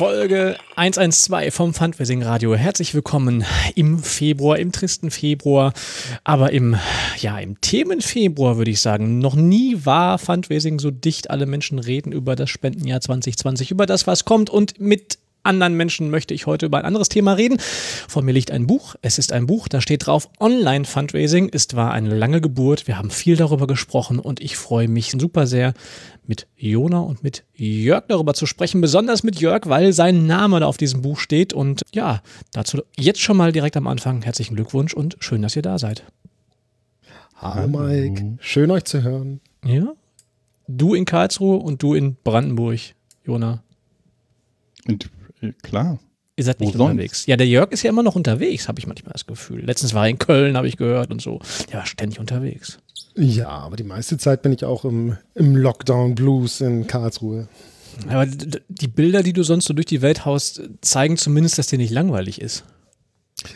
Folge 112 vom Fundraising Radio. Herzlich willkommen im Februar, im tristen Februar, aber im, ja, im Themenfebruar würde ich sagen. Noch nie war Fundraising so dicht. Alle Menschen reden über das Spendenjahr 2020, über das, was kommt und mit anderen Menschen möchte ich heute über ein anderes Thema reden. Vor mir liegt ein Buch. Es ist ein Buch, da steht drauf Online-Fundraising. Es war eine lange Geburt. Wir haben viel darüber gesprochen und ich freue mich super sehr, mit Jona und mit Jörg darüber zu sprechen. Besonders mit Jörg, weil sein Name da auf diesem Buch steht. Und ja, dazu jetzt schon mal direkt am Anfang herzlichen Glückwunsch und schön, dass ihr da seid. Hallo Mike, schön euch zu hören. Ja, du in Karlsruhe und du in Brandenburg, Jona. Und Klar. Ihr seid nicht Wo unterwegs. Sonst? Ja, der Jörg ist ja immer noch unterwegs, habe ich manchmal das Gefühl. Letztens war er in Köln, habe ich gehört und so. Der war ständig unterwegs. Ja, aber die meiste Zeit bin ich auch im, im Lockdown Blues in Karlsruhe. Aber die Bilder, die du sonst so durch die Welt haust, zeigen zumindest, dass dir nicht langweilig ist.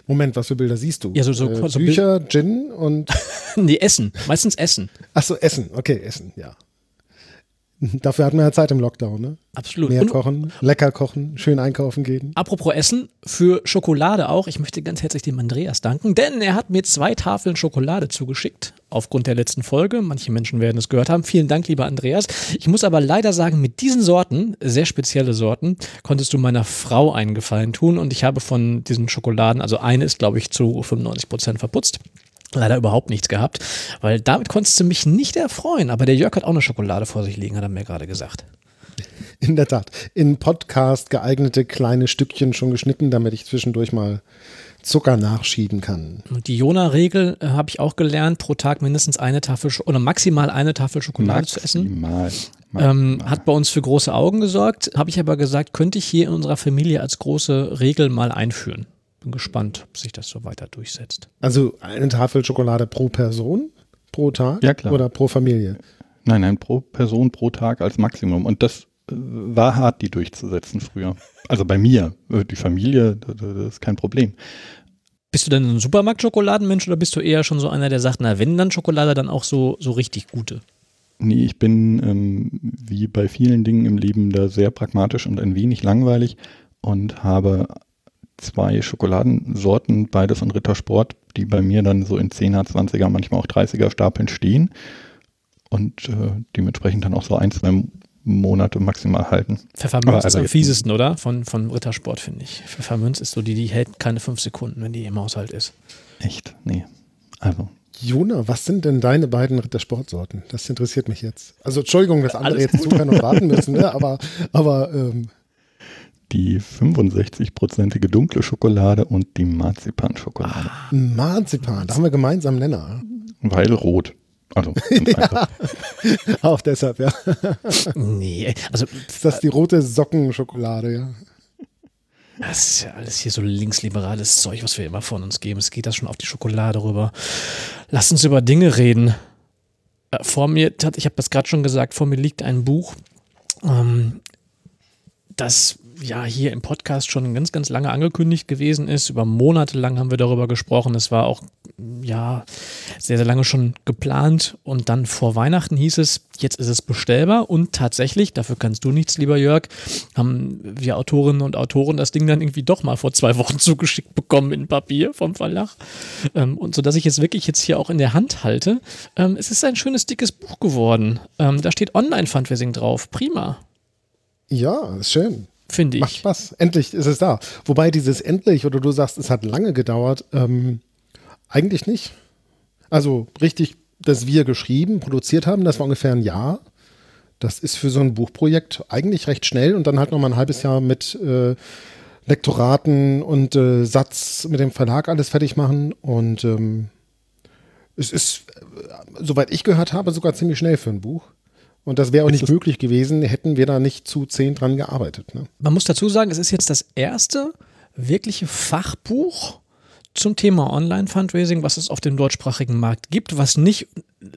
Moment, was für Bilder siehst du? Ja, so, so, äh, so Bücher, Bil Gin und. nee, Essen. Meistens Essen. Ach so, Essen. Okay, Essen, ja. Dafür hat man ja Zeit im Lockdown, ne? Absolut. Mehr kochen, lecker kochen, schön einkaufen gehen. Apropos Essen, für Schokolade auch. Ich möchte ganz herzlich dem Andreas danken, denn er hat mir zwei Tafeln Schokolade zugeschickt, aufgrund der letzten Folge. Manche Menschen werden es gehört haben. Vielen Dank, lieber Andreas. Ich muss aber leider sagen, mit diesen Sorten, sehr spezielle Sorten, konntest du meiner Frau einen Gefallen tun und ich habe von diesen Schokoladen, also eine ist, glaube ich, zu 95 Prozent verputzt leider überhaupt nichts gehabt, weil damit konntest du mich nicht erfreuen. Aber der Jörg hat auch eine Schokolade vor sich liegen, hat er mir gerade gesagt. In der Tat. In Podcast geeignete kleine Stückchen schon geschnitten, damit ich zwischendurch mal Zucker nachschieben kann. Und die Jona-Regel äh, habe ich auch gelernt, pro Tag mindestens eine Tafel oder maximal eine Tafel Schokolade maximal. zu essen. Maximal. Ähm, hat bei uns für große Augen gesorgt, habe ich aber gesagt, könnte ich hier in unserer Familie als große Regel mal einführen bin gespannt, ob sich das so weiter durchsetzt. Also eine Tafel Schokolade pro Person pro Tag ja, klar. oder pro Familie? Nein, nein, pro Person pro Tag als Maximum. Und das äh, war hart, die durchzusetzen früher. Also bei mir, äh, die Familie, das ist kein Problem. Bist du denn ein Supermarkt-Schokoladenmensch oder bist du eher schon so einer, der sagt, na, wenn dann Schokolade, dann auch so, so richtig gute? Nee, ich bin ähm, wie bei vielen Dingen im Leben da sehr pragmatisch und ein wenig langweilig und habe zwei Schokoladensorten, beide von Rittersport, die bei mir dann so in 10er, 20er, manchmal auch 30er Stapeln stehen und äh, dementsprechend dann auch so ein, zwei Monate maximal halten. Pfefferminz ist am fiesesten, oder? Von, von Rittersport, finde ich. Pfefferminz ist so die, die hält keine fünf Sekunden, wenn die im Haushalt ist. Echt? Nee. Also. Jona, was sind denn deine beiden Rittersportsorten? Das interessiert mich jetzt. Also Entschuldigung, dass andere Alles jetzt zuhören und warten müssen, ne? aber, aber ähm, die 65-prozentige dunkle Schokolade und die Marzipan-Schokolade. Ah, Marzipan, da haben wir gemeinsam Nenner. Weil rot. Also, ja, auch deshalb, ja. nee, also. Ist das die rote Sockenschokolade, ja? Das ist ja alles hier so linksliberales Zeug, was wir immer von uns geben. Es geht das schon auf die Schokolade rüber. Lass uns über Dinge reden. Äh, vor mir, ich habe das gerade schon gesagt, vor mir liegt ein Buch, ähm, das ja hier im Podcast schon ganz, ganz lange angekündigt gewesen ist. Über Monate lang haben wir darüber gesprochen. Es war auch ja sehr, sehr lange schon geplant und dann vor Weihnachten hieß es, jetzt ist es bestellbar und tatsächlich, dafür kannst du nichts, lieber Jörg, haben wir Autorinnen und Autoren das Ding dann irgendwie doch mal vor zwei Wochen zugeschickt bekommen in Papier vom Verlag. Ähm, und so dass ich jetzt wirklich jetzt hier auch in der Hand halte. Ähm, es ist ein schönes, dickes Buch geworden. Ähm, da steht Online-Fundraising drauf. Prima. Ja, ist schön finde ich. Macht Spaß. Endlich ist es da. Wobei dieses endlich, oder du sagst, es hat lange gedauert, ähm, eigentlich nicht. Also richtig, dass wir geschrieben, produziert haben, das war ungefähr ein Jahr. Das ist für so ein Buchprojekt eigentlich recht schnell und dann halt noch mal ein halbes Jahr mit äh, Lektoraten und äh, Satz mit dem Verlag alles fertig machen und ähm, es ist, äh, soweit ich gehört habe, sogar ziemlich schnell für ein Buch. Und das wäre auch nicht möglich gewesen, hätten wir da nicht zu zehn dran gearbeitet. Ne? Man muss dazu sagen, es ist jetzt das erste wirkliche Fachbuch zum Thema Online-Fundraising, was es auf dem deutschsprachigen Markt gibt, was nicht,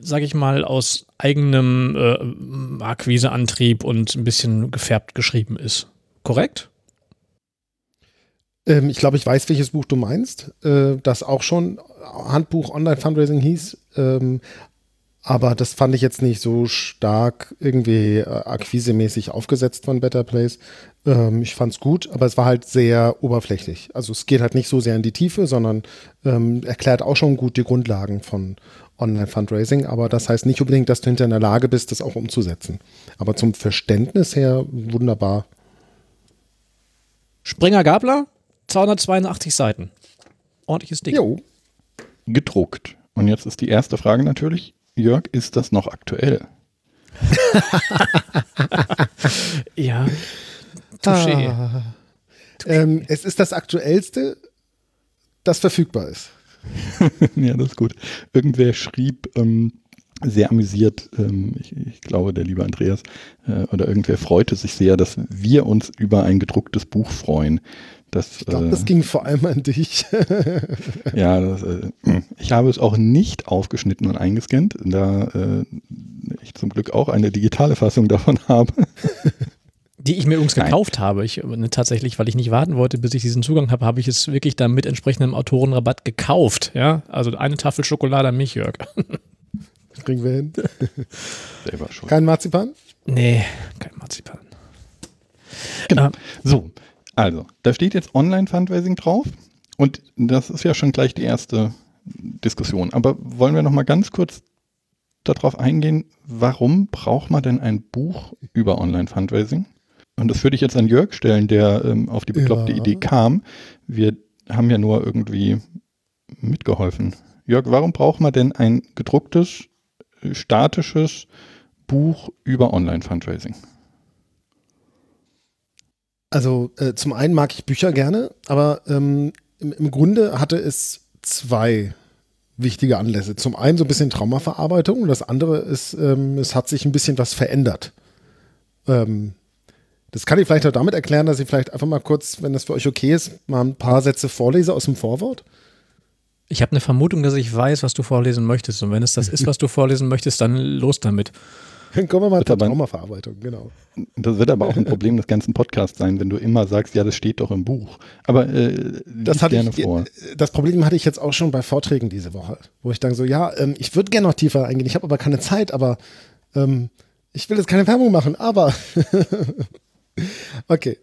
sage ich mal, aus eigenem äh, Akquiseantrieb und ein bisschen gefärbt geschrieben ist. Korrekt? Ähm, ich glaube, ich weiß, welches Buch du meinst, äh, das auch schon Handbuch Online-Fundraising hieß. Ähm, Aber das fand ich jetzt nicht so stark irgendwie äh, akquisemäßig aufgesetzt von Better Place. Ähm, ich fand es gut, aber es war halt sehr oberflächlich. Also es geht halt nicht so sehr in die Tiefe, sondern ähm, erklärt auch schon gut die Grundlagen von Online-Fundraising. Aber das heißt nicht unbedingt, dass du hinter in der Lage bist, das auch umzusetzen. Aber zum Verständnis her wunderbar. Springer Gabler, 282 Seiten. Ordentliches Ding. Jo. Gedruckt. Und jetzt ist die erste Frage natürlich, Jörg, ist das noch aktuell? ja. Touché. Ah. Ähm, es ist das aktuellste, das verfügbar ist. ja, das ist gut. Irgendwer schrieb ähm, sehr amüsiert, ähm, ich, ich, glaube, der liebe Andreas, äh, oder irgendwer freute sich sehr, dass wir uns über ein gedrucktes Buch freuen. Das, ich glaube, äh, das ging vor allem an dich. ja, das, äh, ich habe es auch nicht aufgeschnitten und eingescannt, da äh, ich zum Glück auch eine digitale Fassung davon habe. Die ich mir übrigens Nein. gekauft habe. Ich, ne, tatsächlich, weil ich nicht warten wollte, bis ich diesen Zugang habe, habe ich es wirklich dann mit entsprechendem Autorenrabatt gekauft. Ja, also eine Tafel Schokolade an mich, Jörg. Kriegen wir hin. Selber schon. Kein Marzipan? Nee, kein Marzipan. Genau. Ähm, so, also, da steht jetzt Online-Fundraising drauf und das ist ja schon gleich die erste Diskussion. Aber wollen wir noch mal ganz kurz darauf eingehen, warum braucht man denn ein Buch über Online-Fundraising? Und das würde ich jetzt an Jörg stellen, der ähm, auf die bekloppte ja. Idee kam. Wir haben ja nur irgendwie mitgeholfen. Jörg, warum braucht man denn ein gedrucktes, statisches Buch über Online-Fundraising? Also äh, zum einen mag ich Bücher gerne, aber ähm, im, im, Grunde hatte es zwei wichtige Anlässe. Zum einen so ein bisschen Traumaverarbeitung und das andere ist, ähm, es hat sich ein bisschen was verändert. Ähm, das kann ich vielleicht auch damit erklären, dass ich vielleicht einfach mal kurz, wenn das für euch okay ist, mal ein paar Sätze vorlese aus dem Vorwort. Ich habe eine Vermutung, dass ich weiß, was du vorlesen möchtest. Und wenn es das ist, was du vorlesen möchtest, dann los damit. Dann kommen wir mal zur Traumaverarbeitung, genau. Das wird aber auch ein Problem des ganzen Podcasts sein, wenn du immer sagst, ja, das steht doch im Buch. Aber äh, das hatte gerne ich, vor. Das Problem hatte ich jetzt auch schon bei Vorträgen diese Woche, wo ich dann so, ja, ähm, ich würde gerne noch tiefer eingehen, ich habe aber keine Zeit, aber ähm, ich will jetzt keine Werbung machen, aber okay.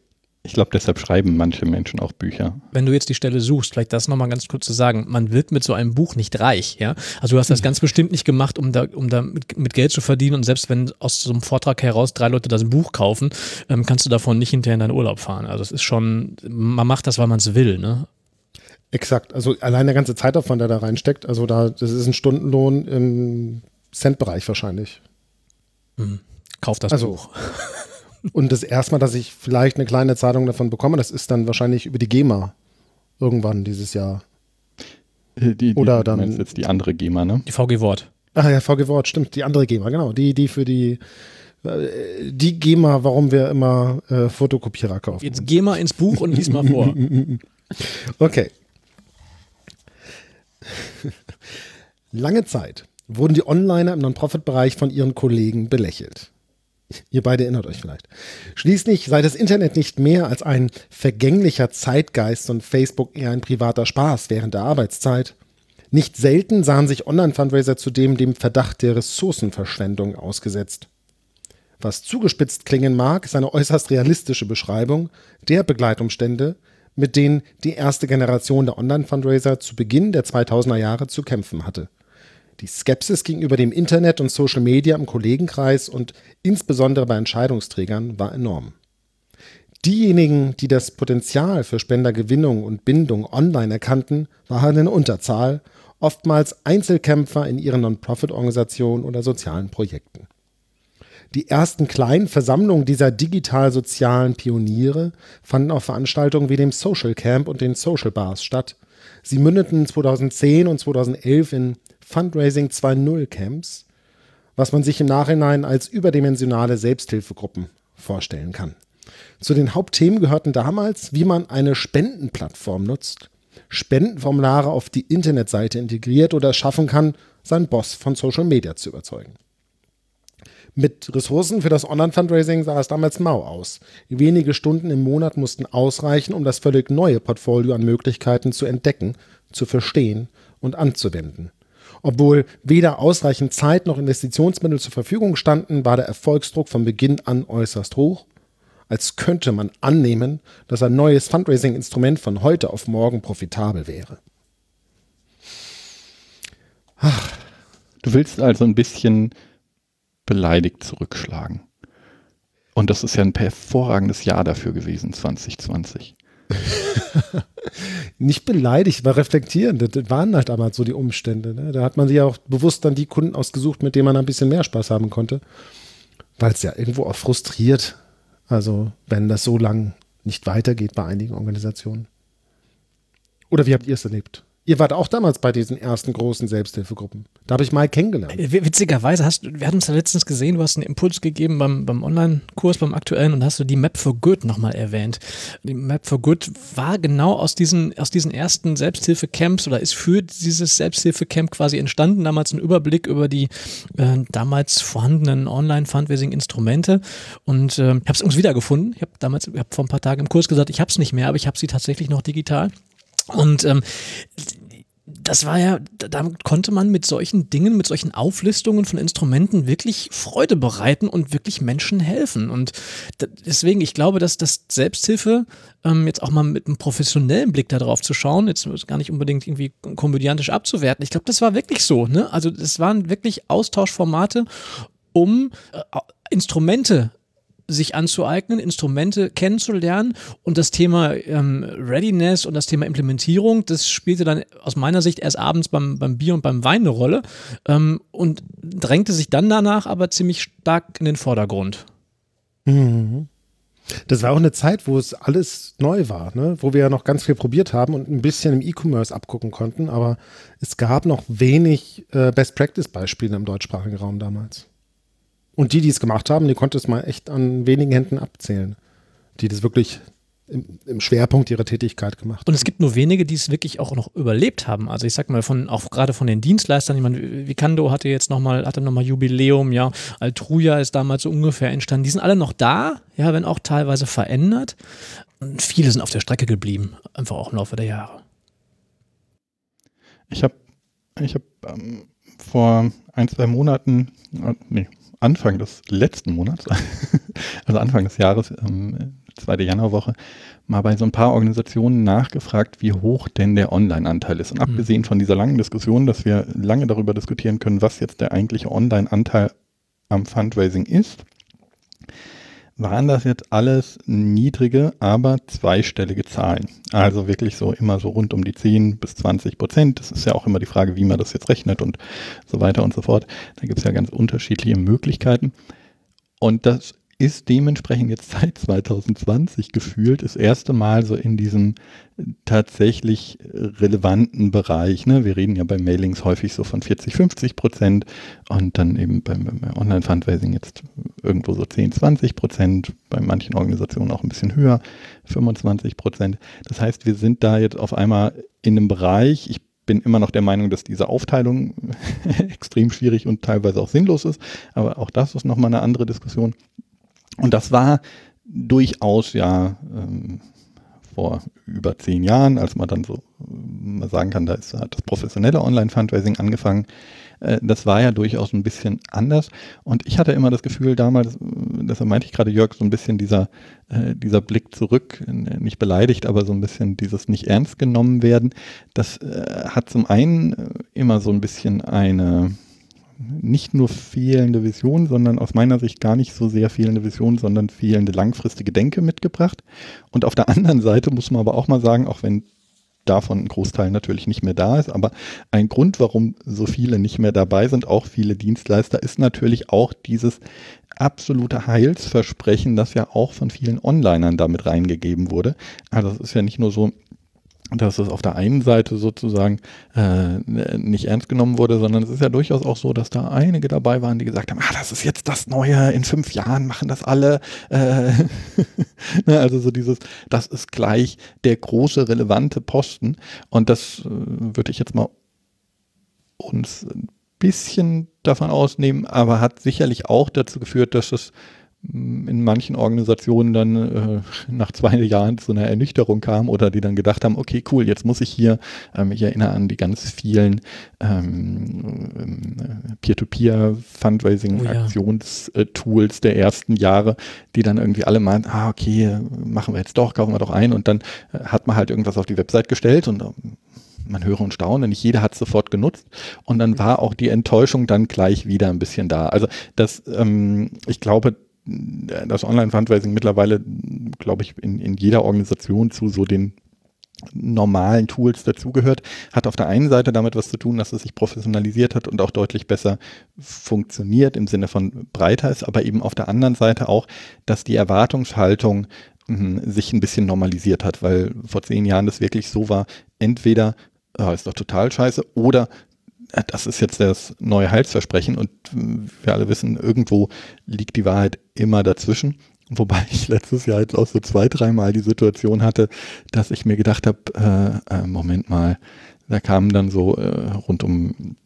Ich glaube, deshalb schreiben manche Menschen auch Bücher. Wenn du jetzt die Stelle suchst, vielleicht das nochmal ganz kurz zu sagen, man wird mit so einem Buch nicht reich, ja. Also du hast das mhm. ganz bestimmt nicht gemacht, um da, um da mit, mit, Geld zu verdienen und selbst wenn aus so einem Vortrag heraus drei Leute das Buch kaufen, ähm, kannst du davon nicht hinterher in deinen Urlaub fahren. Also es ist schon, man macht das, weil man es will, ne? Exakt. Also allein der ganze Zeitaufwand, der da reinsteckt, also da, das ist ein Stundenlohn im Centbereich wahrscheinlich. Mhm. Kauf das also, Buch. Und das erste Mal, dass ich vielleicht eine kleine Zahlung davon bekomme, das ist dann wahrscheinlich über die GEMA irgendwann dieses Jahr. Äh, die, die, Oder dann. Du jetzt die andere GEMA, ne? Die VG Wort. Ach ja, VG Wort, stimmt. Die andere GEMA, genau. Die, die für die, äh, die GEMA, warum wir immer äh, Fotokopierer kaufen. Jetzt geh mal ins Buch und lies mal vor. okay. Lange Zeit wurden die Onliner im Non-Profit-Bereich von ihren Kollegen belächelt. Ihr beide erinnert euch vielleicht. Schließlich sei das Internet nicht mehr als ein vergänglicher Zeitgeist und Facebook eher ein privater Spaß während der Arbeitszeit. Nicht selten sahen sich Online-Fundraiser zudem dem Verdacht der Ressourcenverschwendung ausgesetzt. Was zugespitzt klingen mag, ist eine äußerst realistische Beschreibung der Begleitumstände, mit denen die erste Generation der Online-Fundraiser zu Beginn der 2000er Jahre zu kämpfen hatte. Die Skepsis gegenüber dem Internet und Social Media im Kollegenkreis und insbesondere bei Entscheidungsträgern war enorm. Diejenigen, die das Potenzial für Spendergewinnung und Bindung online erkannten, waren in Unterzahl, oftmals Einzelkämpfer in ihren Non-Profit-Organisationen oder sozialen Projekten. Die ersten kleinen Versammlungen dieser digital-sozialen Pioniere fanden auf Veranstaltungen wie dem Social Camp und den Social Bars statt. Sie mündeten 2010 und 2011 in Fundraising 2.0 Camps, was man sich im Nachhinein als überdimensionale Selbsthilfegruppen vorstellen kann. Zu den Hauptthemen gehörten damals, wie man eine Spendenplattform nutzt, Spendenformulare auf die Internetseite integriert oder schaffen kann, seinen Boss von Social Media zu überzeugen. Mit Ressourcen für das Online-Fundraising sah es damals mau aus. Wenige Stunden im Monat mussten ausreichen, um das völlig neue Portfolio an Möglichkeiten zu entdecken, zu verstehen und anzuwenden. Obwohl weder ausreichend Zeit noch Investitionsmittel zur Verfügung standen, war der Erfolgsdruck von Beginn an äußerst hoch, als könnte man annehmen, dass ein neues Fundraising-Instrument von heute auf morgen profitabel wäre. Ach. Du willst also ein bisschen beleidigt zurückschlagen. Und das ist ja ein hervorragendes Jahr dafür gewesen, 2020. Nicht beleidigt, aber reflektierend. Das waren halt damals so die Umstände. Ne? Da hat man sich ja auch bewusst dann die Kunden ausgesucht, mit denen man ein bisschen mehr Spaß haben konnte. Weil es ja irgendwo auch frustriert. Also, wenn das so lang nicht weitergeht bei einigen Organisationen. Oder wie habt ihr es erlebt? Ihr wart auch damals bei diesen ersten großen Selbsthilfegruppen. Da habe ich mal kennengelernt. Witzigerweise hast du, wir hatten uns ja letztens gesehen, du hast einen Impuls gegeben beim, beim Online-Kurs, beim aktuellen und hast du die Map for Good nochmal erwähnt. Die Map for Good war genau aus diesen, aus diesen ersten Selbsthilfecamps oder ist für dieses Selbsthilfecamp quasi entstanden. Damals ein Überblick über die äh, damals vorhandenen Online-Fundraising-Instrumente und äh, ich habe es übrigens wiedergefunden. Ich habe damals, ich habe vor ein paar Tagen im Kurs gesagt, ich habe es nicht mehr, aber ich habe sie tatsächlich noch digital. Und ähm, das war ja, damit konnte man mit solchen Dingen, mit solchen Auflistungen von Instrumenten wirklich Freude bereiten und wirklich Menschen helfen. Und deswegen, ich glaube, dass das Selbsthilfe ähm, jetzt auch mal mit einem professionellen Blick darauf zu schauen, jetzt gar nicht unbedingt irgendwie komödiantisch abzuwerten. Ich glaube, das war wirklich so. Ne? Also das waren wirklich Austauschformate, um äh, Instrumente sich anzueignen, Instrumente kennenzulernen und das Thema ähm, Readiness und das Thema Implementierung, das spielte dann aus meiner Sicht erst abends beim, beim Bier und beim Wein eine Rolle ähm, und drängte sich dann danach aber ziemlich stark in den Vordergrund. Mhm. Das war auch eine Zeit, wo es alles neu war, ne? wo wir ja noch ganz viel probiert haben und ein bisschen im E-Commerce abgucken konnten, aber es gab noch wenig äh, Best-Practice-Beispiele im deutschsprachigen Raum damals. Und die, die es gemacht haben, die konnte es mal echt an wenigen Händen abzählen, die das wirklich im, im, Schwerpunkt ihrer Tätigkeit gemacht. Und es gibt nur wenige, die es wirklich auch noch überlebt haben. Also ich sag mal, von, auch gerade von den Dienstleistern, ich meine, Vicando hatte jetzt nochmal, hatte nochmal Jubiläum, ja, Altruja ist damals so ungefähr entstanden. Die sind alle noch da, ja, wenn auch teilweise verändert. Und viele sind auf der Strecke geblieben, einfach auch im Laufe der Jahre. Ich habe ich hab, ähm, vor ein, zwei Monaten, äh, nee, Anfang des letzten Monats, also Anfang des Jahres, ähm, zweite Januarwoche, mal bei so ein paar Organisationen nachgefragt, wie hoch denn der Online-Anteil ist. Und mhm. abgesehen von dieser langen Diskussion, dass wir lange darüber diskutieren können, was jetzt der eigentliche Online-Anteil am Fundraising ist, waren das jetzt alles niedrige, aber zweistellige Zahlen. Also wirklich so immer so rund um die 10 bis 20 Prozent. Das ist ja auch immer die Frage, wie man das jetzt rechnet und so weiter und so fort. Da gibt es ja ganz unterschiedliche Möglichkeiten. Und das ist dementsprechend jetzt seit 2020 gefühlt das erste Mal so in diesem tatsächlich relevanten Bereich. Ne? Wir reden ja bei Mailings häufig so von 40, 50 Prozent und dann eben beim, beim Online-Fundraising jetzt irgendwo so 10, 20 Prozent, bei manchen Organisationen auch ein bisschen höher, 25 Prozent. Das heißt, wir sind da jetzt auf einmal in einem Bereich, ich bin immer noch der Meinung, dass diese Aufteilung extrem schwierig und teilweise auch sinnlos ist, aber auch das ist nochmal eine andere Diskussion. Und das war durchaus ja ähm, vor über zehn Jahren, als man dann so mal sagen kann, da ist, hat das professionelle Online-Fundraising angefangen. Äh, das war ja durchaus ein bisschen anders. Und ich hatte immer das Gefühl damals, deshalb meinte ich gerade Jörg, so ein bisschen dieser, äh, dieser Blick zurück, nicht beleidigt, aber so ein bisschen dieses nicht ernst genommen werden. Das äh, hat zum einen immer so ein bisschen eine, nicht nur fehlende Vision, sondern aus meiner Sicht gar nicht so sehr fehlende Vision, sondern fehlende langfristige Denke mitgebracht. Und auf der anderen Seite muss man aber auch mal sagen, auch wenn davon ein Großteil natürlich nicht mehr da ist, aber ein Grund, warum so viele nicht mehr dabei sind, auch viele Dienstleister, ist natürlich auch dieses absolute Heilsversprechen, das ja auch von vielen Onlinern damit reingegeben wurde. Also es ist ja nicht nur so, dass es auf der einen Seite sozusagen äh, nicht ernst genommen wurde, sondern es ist ja durchaus auch so, dass da einige dabei waren, die gesagt haben, ah, das ist jetzt das Neue, in fünf Jahren machen das alle. Äh, ne, also so dieses, das ist gleich der große relevante Posten. Und das äh, würde ich jetzt mal uns ein bisschen davon ausnehmen, aber hat sicherlich auch dazu geführt, dass es in manchen Organisationen dann äh, nach zwei Jahren zu einer Ernüchterung kam oder die dann gedacht haben, okay, cool, jetzt muss ich hier, ähm, ich erinnere an die ganz vielen ähm, Peer-to-Peer-Fundraising-Aktionstools der ersten Jahre, die dann irgendwie alle meinten, ah, okay, machen wir jetzt doch, kaufen wir doch ein. Und dann äh, hat man halt irgendwas auf die Website gestellt und ähm, man höre und staune, nicht jeder hat sofort genutzt. Und dann war auch die Enttäuschung dann gleich wieder ein bisschen da. Also das, ähm, ich glaube, das Online-Fundraising mittlerweile, glaube ich, in, in jeder Organisation zu so den normalen Tools dazugehört, hat auf der einen Seite damit was zu tun, dass es sich professionalisiert hat und auch deutlich besser funktioniert im Sinne von breiter ist, aber eben auf der anderen Seite auch, dass die Erwartungshaltung mh, sich ein bisschen normalisiert hat, weil vor zehn Jahren das wirklich so war, entweder ja, ist doch total scheiße oder das ist jetzt das neue Heilsversprechen und wir alle wissen, irgendwo liegt die Wahrheit immer dazwischen. Wobei ich letztes Jahr jetzt auch so zwei, dreimal die Situation hatte, dass ich mir gedacht habe, äh, äh, Moment mal, da kamen dann so äh, rund um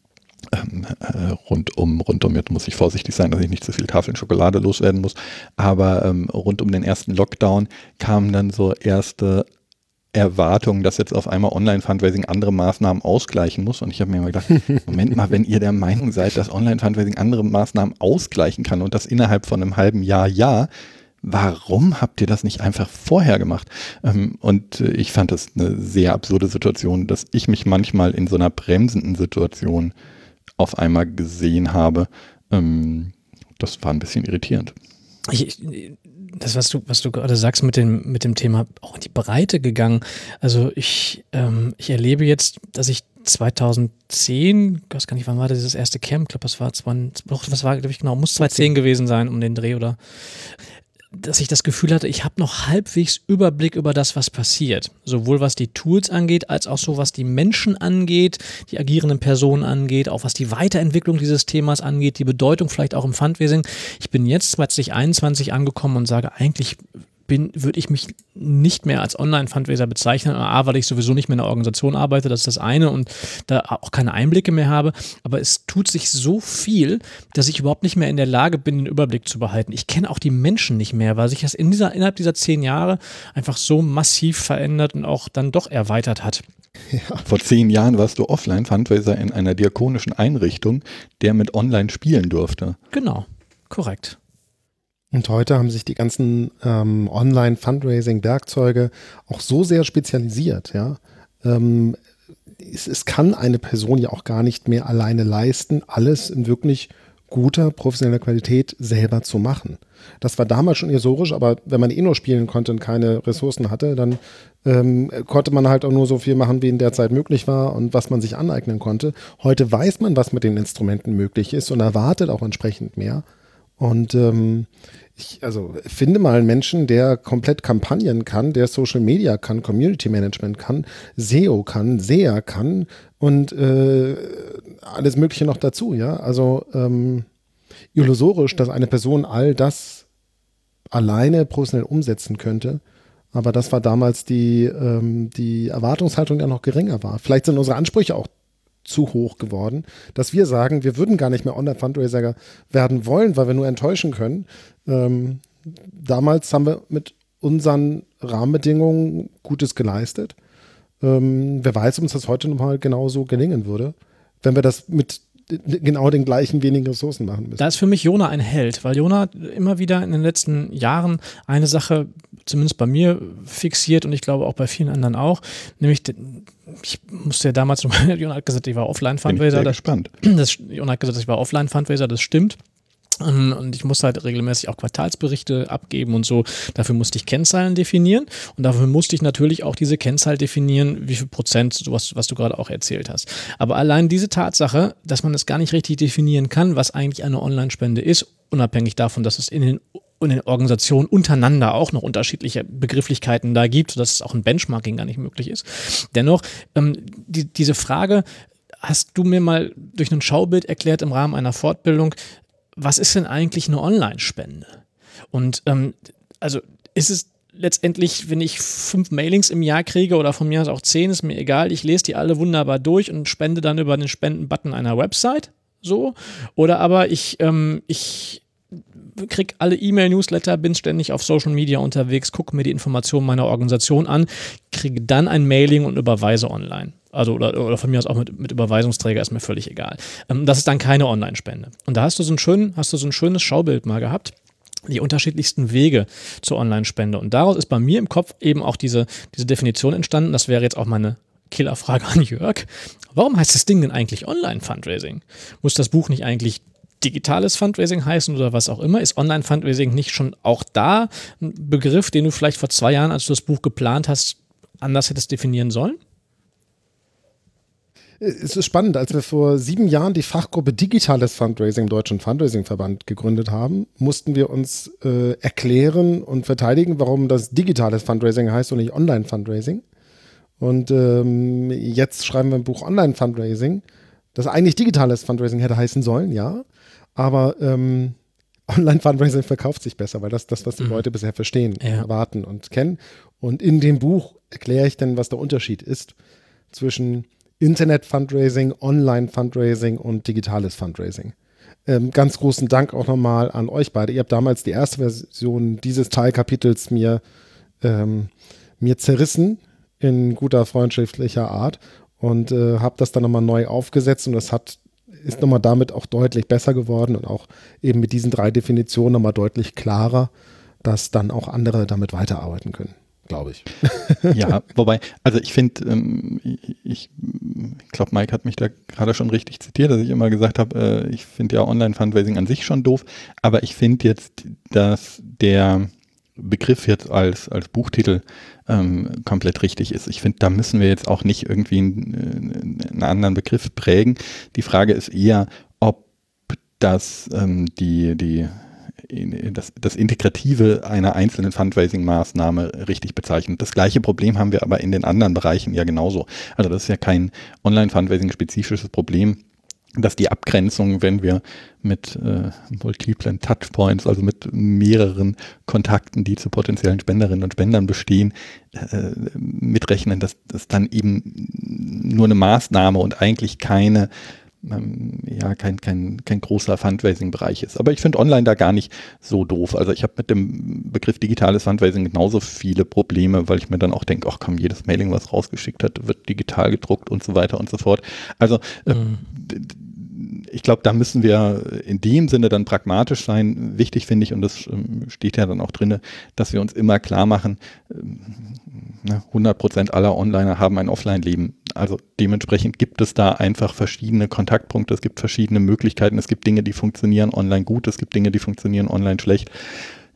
ähm, äh, rund um, rund um, jetzt muss ich vorsichtig sein, dass ich nicht zu viel Tafeln Schokolade loswerden muss, aber ähm, rund um den ersten Lockdown kamen dann so erste Erwartung, dass jetzt auf einmal Online-Fundraising andere Maßnahmen ausgleichen muss. Und ich habe mir immer gedacht, Moment mal, wenn ihr der Meinung seid, dass Online-Fundraising andere Maßnahmen ausgleichen kann und das innerhalb von einem halben Jahr, ja, warum habt ihr das nicht einfach vorher gemacht? Ähm, und ich fand das eine sehr absurde Situation, dass ich mich manchmal in so einer bremsenden Situation auf einmal gesehen habe. Ähm, das war ein bisschen irritierend. Ich, das, was du, was du gerade sagst mit dem, mit dem Thema auch in die Breite gegangen. Also ich, ähm, ich erlebe jetzt, dass ich 2010, ich weiß gar nicht, wann war das, dieses erste Camp, ich glaube, das war, 20, was war, glaube ich, genau, muss 2010 gewesen sein, um den Dreh oder dass ich das Gefühl hatte, ich habe noch halbwegs Überblick über das, was passiert. Sowohl was die Tools angeht, als auch so was die Menschen angeht, die agierenden Personen angeht, auch was die Weiterentwicklung dieses Themas angeht, die Bedeutung vielleicht auch im Fundwesen. Ich bin jetzt 2021 angekommen und sage, eigentlich bin, würde ich mich nicht mehr als Online-Fundraiser bezeichnen. A, weil ich sowieso nicht mehr in der Organisation arbeite, das ist das eine und da auch keine Einblicke mehr habe. Aber es tut sich so viel, dass ich überhaupt nicht mehr in der Lage bin, den Überblick zu behalten. Ich kenne auch die Menschen nicht mehr, weil sich das in dieser, innerhalb dieser zehn Jahre einfach so massiv verändert und auch dann doch erweitert hat. Ja. Vor zehn Jahren warst du Offline-Fundraiser in einer diakonischen Einrichtung, der mit Online spielen durfte. Genau, korrekt. Und heute haben sich die ganzen ähm, Online-Fundraising-Werkzeuge auch so sehr spezialisiert, ja. Ähm, es, es, kann eine Person ja auch gar nicht mehr alleine leisten, alles in wirklich guter, professioneller Qualität selber zu machen. Das war damals schon illusorisch, aber wenn man eh nur spielen konnte und keine Ressourcen hatte, dann ähm, konnte man halt auch nur so viel machen, wie in der Zeit möglich war und was man sich aneignen konnte. Heute weiß man, was mit den Instrumenten möglich ist und erwartet auch entsprechend mehr. Und ähm, ich also finde mal einen Menschen, der komplett Kampagnen kann, der Social Media kann, Community Management kann, SEO kann, SEA kann und äh, alles Mögliche noch dazu, ja. Also ähm, illusorisch, dass eine Person all das alleine professionell umsetzen könnte. Aber das war damals die, ähm, die Erwartungshaltung, die ja noch geringer war. Vielleicht sind unsere Ansprüche auch zu hoch geworden, dass wir sagen, wir würden gar nicht mehr Online-Fundraiser werden wollen, weil wir nur enttäuschen können. Ähm, damals haben wir mit unseren Rahmenbedingungen Gutes geleistet. Ähm, wer weiß, ob uns das heute nochmal genauso gelingen würde, wenn wir das mit genau den gleichen wenigen Ressourcen machen müssen. Da ist für mich Jona ein Held, weil Jona immer wieder in den letzten Jahren eine Sache, zumindest bei mir, fixiert und ich glaube auch bei vielen anderen auch, nämlich ich musste ja damals, Jona hat gesagt, ich war Offline-Fundraiser. Das, gespannt. Das, Jona hat gesagt, ich war Offline-Fundraiser, das stimmt. Und ich musste halt regelmäßig auch Quartalsberichte abgeben und so. Dafür musste ich Kennzahlen definieren. Und dafür musste ich natürlich auch diese Kennzahl definieren, wie viel Prozent, sowas, was du gerade auch erzählt hast. Aber allein diese Tatsache, dass man es gar nicht richtig definieren kann, was eigentlich eine Online-Spende ist, unabhängig davon, dass es in den in den Organisationen untereinander auch noch unterschiedliche Begrifflichkeiten da gibt, sodass es auch ein Benchmarking gar nicht möglich ist. Dennoch, ähm, die, diese Frage, hast du mir mal durch ein Schaubild erklärt im Rahmen einer Fortbildung, was ist denn eigentlich eine Online-Spende? Und ähm, also ist es letztendlich, wenn ich fünf Mailings im Jahr kriege oder von mir aus auch zehn, ist mir egal, ich lese die alle wunderbar durch und spende dann über den Spenden-Button einer Website, so. Oder aber ich, ähm, ich krieg alle E-Mail-Newsletter, bin ständig auf Social Media unterwegs, gucke mir die Informationen meiner Organisation an, kriege dann ein Mailing und überweise online. Also oder, oder von mir aus auch mit, mit Überweisungsträger ist mir völlig egal. Ähm, das ist dann keine Online-Spende. Und da hast du so ein schön, hast du so ein schönes Schaubild mal gehabt die unterschiedlichsten Wege zur Online-Spende. Und daraus ist bei mir im Kopf eben auch diese, diese Definition entstanden. Das wäre jetzt auch meine Killerfrage an Jörg. Warum heißt das Ding denn eigentlich Online-Fundraising? Muss das Buch nicht eigentlich digitales Fundraising heißen oder was auch immer? Ist Online-Fundraising nicht schon auch da ein Begriff, den du vielleicht vor zwei Jahren, als du das Buch geplant hast, anders hättest definieren sollen? Es ist spannend, als wir vor sieben Jahren die Fachgruppe Digitales Fundraising im Deutschen Fundraising-Verband gegründet haben, mussten wir uns äh, erklären und verteidigen, warum das digitales Fundraising heißt und nicht Online-Fundraising. Und ähm, jetzt schreiben wir ein Buch Online-Fundraising, das eigentlich digitales Fundraising hätte heißen sollen, ja. Aber ähm, Online-Fundraising verkauft sich besser, weil das ist das, was die mhm. Leute bisher verstehen, ja. erwarten und kennen. Und in dem Buch erkläre ich dann, was der Unterschied ist zwischen Internet-Fundraising, Online-Fundraising und digitales Fundraising. Ähm, ganz großen Dank auch nochmal an euch beide. Ihr habt damals die erste Version dieses Teilkapitels mir, ähm, mir zerrissen in guter freundschaftlicher Art und äh, habe das dann nochmal neu aufgesetzt und es hat ist nochmal damit auch deutlich besser geworden und auch eben mit diesen drei Definitionen nochmal deutlich klarer, dass dann auch andere damit weiterarbeiten können, glaube ich. ja, wobei, also ich finde, ähm, ich, ich glaube, Mike hat mich da gerade schon richtig zitiert, dass ich immer gesagt habe, äh, ich finde ja Online-Fundraising an sich schon doof, aber ich finde jetzt, dass der Begriff jetzt als, als Buchtitel ähm, komplett richtig ist. Ich finde, da müssen wir jetzt auch nicht irgendwie einen, einen, anderen Begriff prägen. Die Frage ist eher, ob das ähm, die, die das, das Integrative einer einzelnen Fundraising-Maßnahme richtig bezeichnet. Das gleiche Problem haben wir aber in den anderen Bereichen ja genauso. Also das ist ja kein Online-Fundraising-spezifisches Problem dass die Abgrenzung, wenn wir mit äh, multiplen Touchpoints, also mit mehreren Kontakten, die zu potenziellen Spenderinnen und Spendern bestehen, äh, mitrechnen, dass das dann eben nur eine Maßnahme und eigentlich keine ähm, ja, kein, kein, kein großer Fundraising-Bereich ist. Aber ich finde online da gar nicht so doof. Also ich habe mit dem Begriff digitales Fundraising genauso viele Probleme, weil ich mir dann auch denke, ach komm, jedes Mailing, was rausgeschickt hat, wird digital gedruckt und so weiter und so fort. Also äh, mhm. Ich glaube, da müssen wir in dem Sinne dann pragmatisch sein. Wichtig finde ich, und das ähm, steht ja dann auch drin, dass wir uns immer klar machen, ähm, 100% ne, aller Onliner haben ein Offline-Leben. Also dementsprechend gibt es da einfach verschiedene Kontaktpunkte, es gibt verschiedene Möglichkeiten, es gibt Dinge, die funktionieren online gut, es gibt Dinge, die funktionieren online schlecht.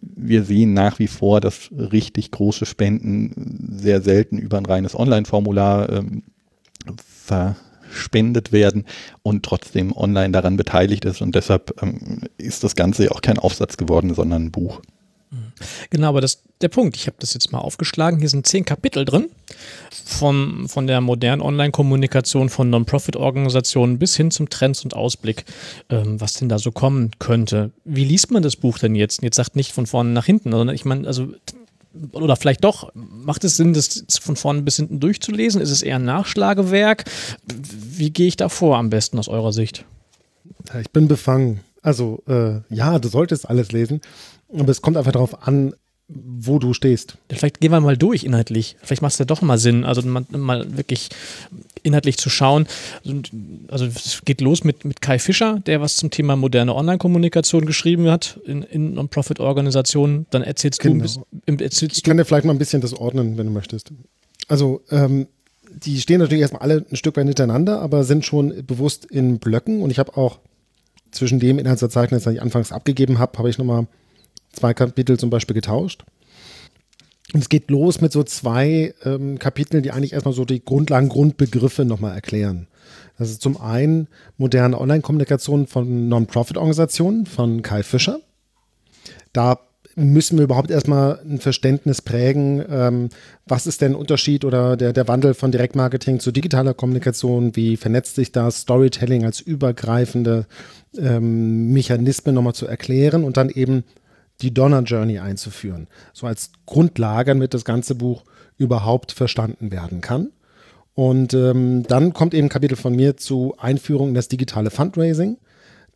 Wir sehen nach wie vor, dass richtig große Spenden sehr selten über ein reines Online-Formular ähm, verspendet werden und trotzdem online daran beteiligt ist. Und deshalb ähm, ist das Ganze ja auch kein Aufsatz geworden, sondern ein Buch. Genau, aber das der Punkt. Ich habe das jetzt mal aufgeschlagen. Hier sind zehn Kapitel drin. Vom, von der modernen Online-Kommunikation von Non-Profit-Organisationen bis hin zum Trends und Ausblick, ähm, was denn da so kommen könnte. Wie liest man das Buch denn jetzt? Jetzt sagt nicht von vorne nach hinten, sondern ich meine, also oder vielleicht doch, macht es Sinn, das von vorne bis hinten durchzulesen? Ist es eher ein Nachschlagewerk? Wie gehe ich da vor am besten aus eurer Sicht? Ich bin befangen. Also äh, ja, du solltest alles lesen. Aber es kommt einfach darauf an, wo du stehst. Vielleicht gehen wir mal durch inhaltlich. Vielleicht macht es ja doch mal Sinn, also mal, mal, wirklich inhaltlich zu schauen. Also es geht los mit, mit Kai Fischer, der was zum Thema moderne Online-Kommunikation geschrieben hat in, in Non-Profit-Organisationen. Dann erzählst genau. du, erzählst Ich kann dir vielleicht mal ein bisschen das ordnen, wenn du möchtest. Also ähm, die stehen natürlich erstmal alle ein Stück weit hintereinander, aber sind schon bewusst in Blöcken und ich habe auch zwischen dem Inhaltsverzeichnis, das ich anfangs abgegeben habe, habe ich nochmal zwei Kapitel zum Beispiel getauscht. Und es geht los mit so zwei ähm, Kapiteln, die eigentlich erstmal so die Grundlagen, Grundbegriffe nochmal erklären. Das ist zum einen moderne Online-Kommunikation von Non-Profit-Organisationen von Kai Fischer. Da müssen wir überhaupt erstmal ein Verständnis prägen, ähm, was ist denn Unterschied oder der, der Wandel von Direktmarketing zu digitaler Kommunikation, wie vernetzt sich das, Storytelling als übergreifende ähm, Mechanismen nochmal zu erklären und dann eben die Donner Journey einzuführen. So als Grundlage, damit das ganze Buch überhaupt verstanden werden kann. Und ähm, dann kommt eben ein Kapitel von mir zu Einführung in das digitale Fundraising.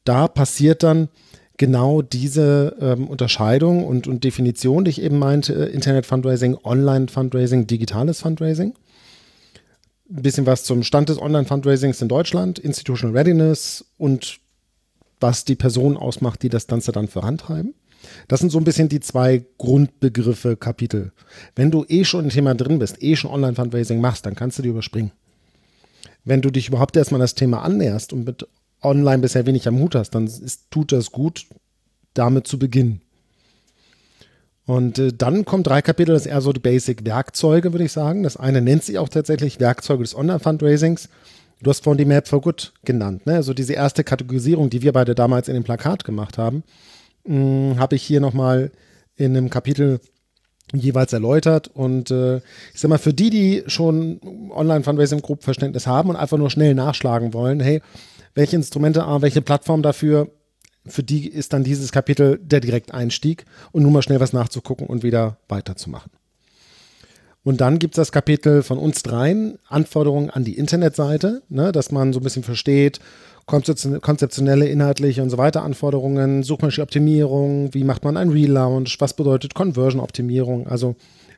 Da passiert dann genau diese ähm, Unterscheidung und, und Definition, die ich eben meinte, Internet-Fundraising, Online-Fundraising, digitales Fundraising. Ein bisschen was zum Stand des Online-Fundraisings in Deutschland, Institutional Readiness und was die Person ausmacht, die das Ganze dann vorantreiben. Das sind so ein bisschen die zwei Grundbegriffe, Kapitel. Wenn du eh schon im Thema drin bist, eh schon Online-Fundraising machst, dann kannst du die überspringen. Wenn du dich überhaupt erstmal das Thema annäherst und mit online bisher wenig am Hut hast, dann ist, tut das gut, damit zu beginnen. Und äh, dann kommen drei Kapitel, das ist eher so die Basic-Werkzeuge, würde ich sagen. Das eine nennt sich auch tatsächlich Werkzeuge des Online-Fundraisings. Du hast vorhin die Map for Good genannt. Ne? Also diese erste Kategorisierung, die wir beide damals in dem Plakat gemacht haben, hm, habe ich hier nochmal in einem Kapitel jeweils erläutert. Und äh, ich sag mal, für die, die schon Online-Fundraising grob Verständnis haben und einfach nur schnell nachschlagen wollen, hey, welche Instrumente, welche Plattform dafür, für die ist dann dieses Kapitel der Direkteinstieg und nur mal schnell was nachzugucken und wieder weiterzumachen. Und dann gibt es das Kapitel von uns dreien, Anforderungen an die Internetseite, ne, dass man so ein bisschen versteht, konzeptionelle, inhaltliche und so weiter Anforderungen, Suchmaschinenoptimierung, wie macht man ein Relaunch, was bedeutet Conversion-Optimierung, also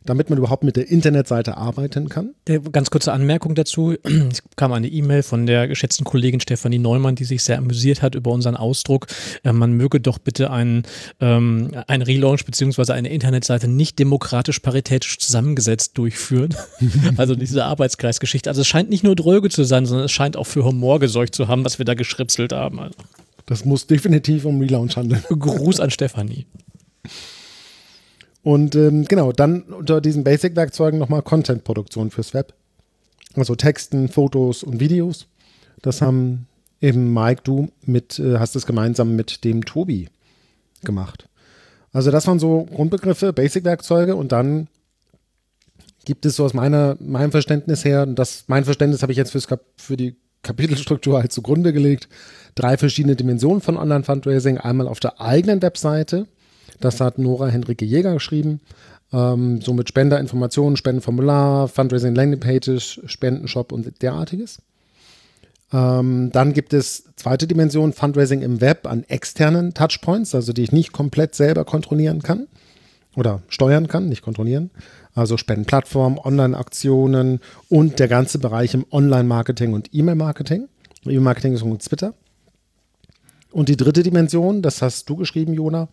damit man überhaupt mit der Internetseite arbeiten kann. Ganz kurze Anmerkung dazu. Es kam eine E-Mail von der geschätzten Kollegin Stefanie Neumann, die sich sehr amüsiert hat über unseren Ausdruck. Äh, man möge doch bitte einen, ähm, einen Relaunch bzw. eine Internetseite nicht demokratisch paritätisch zusammengesetzt durchführen. also diese Arbeitskreisgeschichte. Also es scheint nicht nur dröge zu sein, sondern es scheint auch für Humor gesorgt zu haben, was wir da geschripselt haben. Also. Das muss definitiv um Relaunch handeln. Gruß an Stefanie. Und ähm, genau, dann unter diesen Basic-Werkzeugen nochmal Content-Produktion fürs Web. Also Texten, Fotos und Videos. Das haben eben Mike, du mit, äh, hast es gemeinsam mit dem Tobi gemacht. Also das waren so Grundbegriffe, Basic-Werkzeuge und dann gibt es so aus meiner, meinem Verständnis her, und das, mein Verständnis habe ich jetzt fürs, für die Kapitelstruktur halt zugrunde gelegt, drei verschiedene Dimensionen von Online-Fundraising. Einmal auf der eigenen Webseite, das hat Nora Henrike Jäger geschrieben. Ähm, so mit Spenderinformationen, Spendenformular, Fundraising Landingpages, Spendenshop und derartiges. Ähm, dann gibt es zweite Dimension, Fundraising im Web an externen Touchpoints, also die ich nicht komplett selber kontrollieren kann oder steuern kann, nicht kontrollieren. Also Spendenplattformen, Online-Aktionen und der ganze Bereich im Online-Marketing und E-Mail-Marketing. E-Mail-Marketing ist und Twitter. Und die dritte Dimension, das hast du geschrieben, Jona,